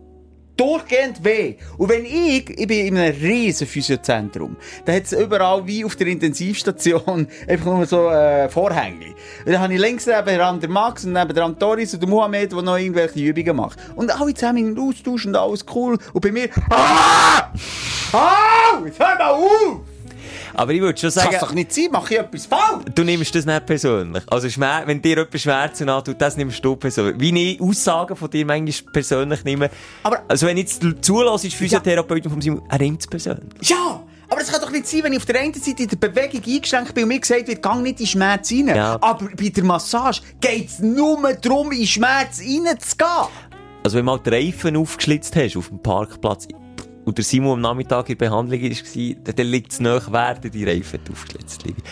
durchgehend weh. Und wenn ich, ich bin in einem riesen Physiozentrum, da hat es überall wie auf der Intensivstation einfach nur so äh, Vorhänge. Und dann habe ich links neben den Max und neben dran Doris und der Mohammed, der noch irgendwelche Übungen macht. Und alle zusammen in den Austausch und alles cool. Und bei mir, ah! Ah! Jetzt hör mal auf! Aber ich würde schon Das kann sagen, doch nicht sein, mache ich etwas falsch? du nimmst das nicht persönlich. Also, wenn dir jemand Schmerzen antut, das nimmst du persönlich. Wie ich Aussagen von dir manchmal persönlich nehme. Aber- also, wenn jetzt zulässt, ist Physiotherapeut von Simon, er nimmt es persönlich. Ja! Aber es kann doch nicht sein, wenn ich auf der einen Seite in der Bewegung eingeschränkt bin und mir gesagt wird, gang nicht in Schmerz rein. Ja. Aber bei der Massage geht es nur darum, in Schmerz reinzugehen. Also, wenn du mal die Reifen aufgeschlitzt hast auf dem Parkplatz und der Simon am Nachmittag in Behandlung war, dann, liegt es nach, werden die Reifen aufgeschlitzt liegen.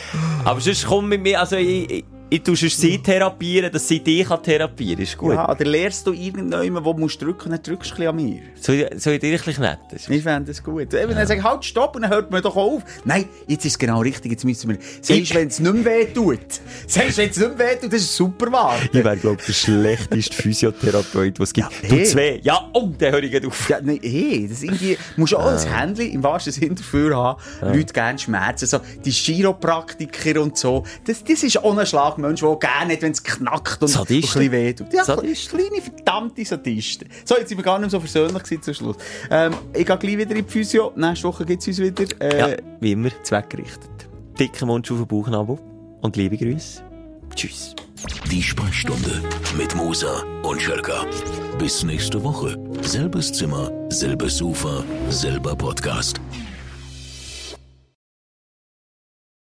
Aber sonst komm mit mir, also ich, ich, ich tue sie therapieren, dass sie dich kann therapieren ist gut. Ja, dann lernst du irgendjemanden, wo du musst drücken dann drückst du ein bisschen an mir. Soll, ich- soll ich dir ein bisschen nett? Ich fände das gut. Eben, dann sag ich, halt, stopp, und dann hört man doch auf. Nein, jetzt ist es genau richtig, jetzt müssen wir... Sagst, wenn es nicht mehr weh tut. Sagst, wenn es nicht mehr weh tut, das ist super wahr. Ich wäre, glaube ich, der schlechteste Physiotherapeut, was es gibt. Ja, du hey. zwei. Ja, oh, dann höre ich auf. Ja, nein, hey, das ist irgendwie, musst auch ein Händchen im wahrsten Sinn dafür haben, Leute gerne Schmerzen, so, die Chiropraktiker und so, das, das ist auch ein Schlagmensch, der gerne hat, wenn es knackt und, und ein Sadisten. bisschen weh tut. Ja, Sadisten. kleine, verdammte Sadisten. So, jetzt sind wir gar nicht mehr so versöhnlich zum Schluss. Ähm, ich gehe gleich wieder in die Physio, nächste Woche gibt es uns wieder, äh, Ja, wie immer. zweckgerichtet. Dicken Mund auf den Bauchnabel. Und liebe Grüße. Tschüss. Die Sprechstunde mit Musa und Schelka. Bis nächste Woche. Selbes Zimmer, selbes Sofa, selber Podcast.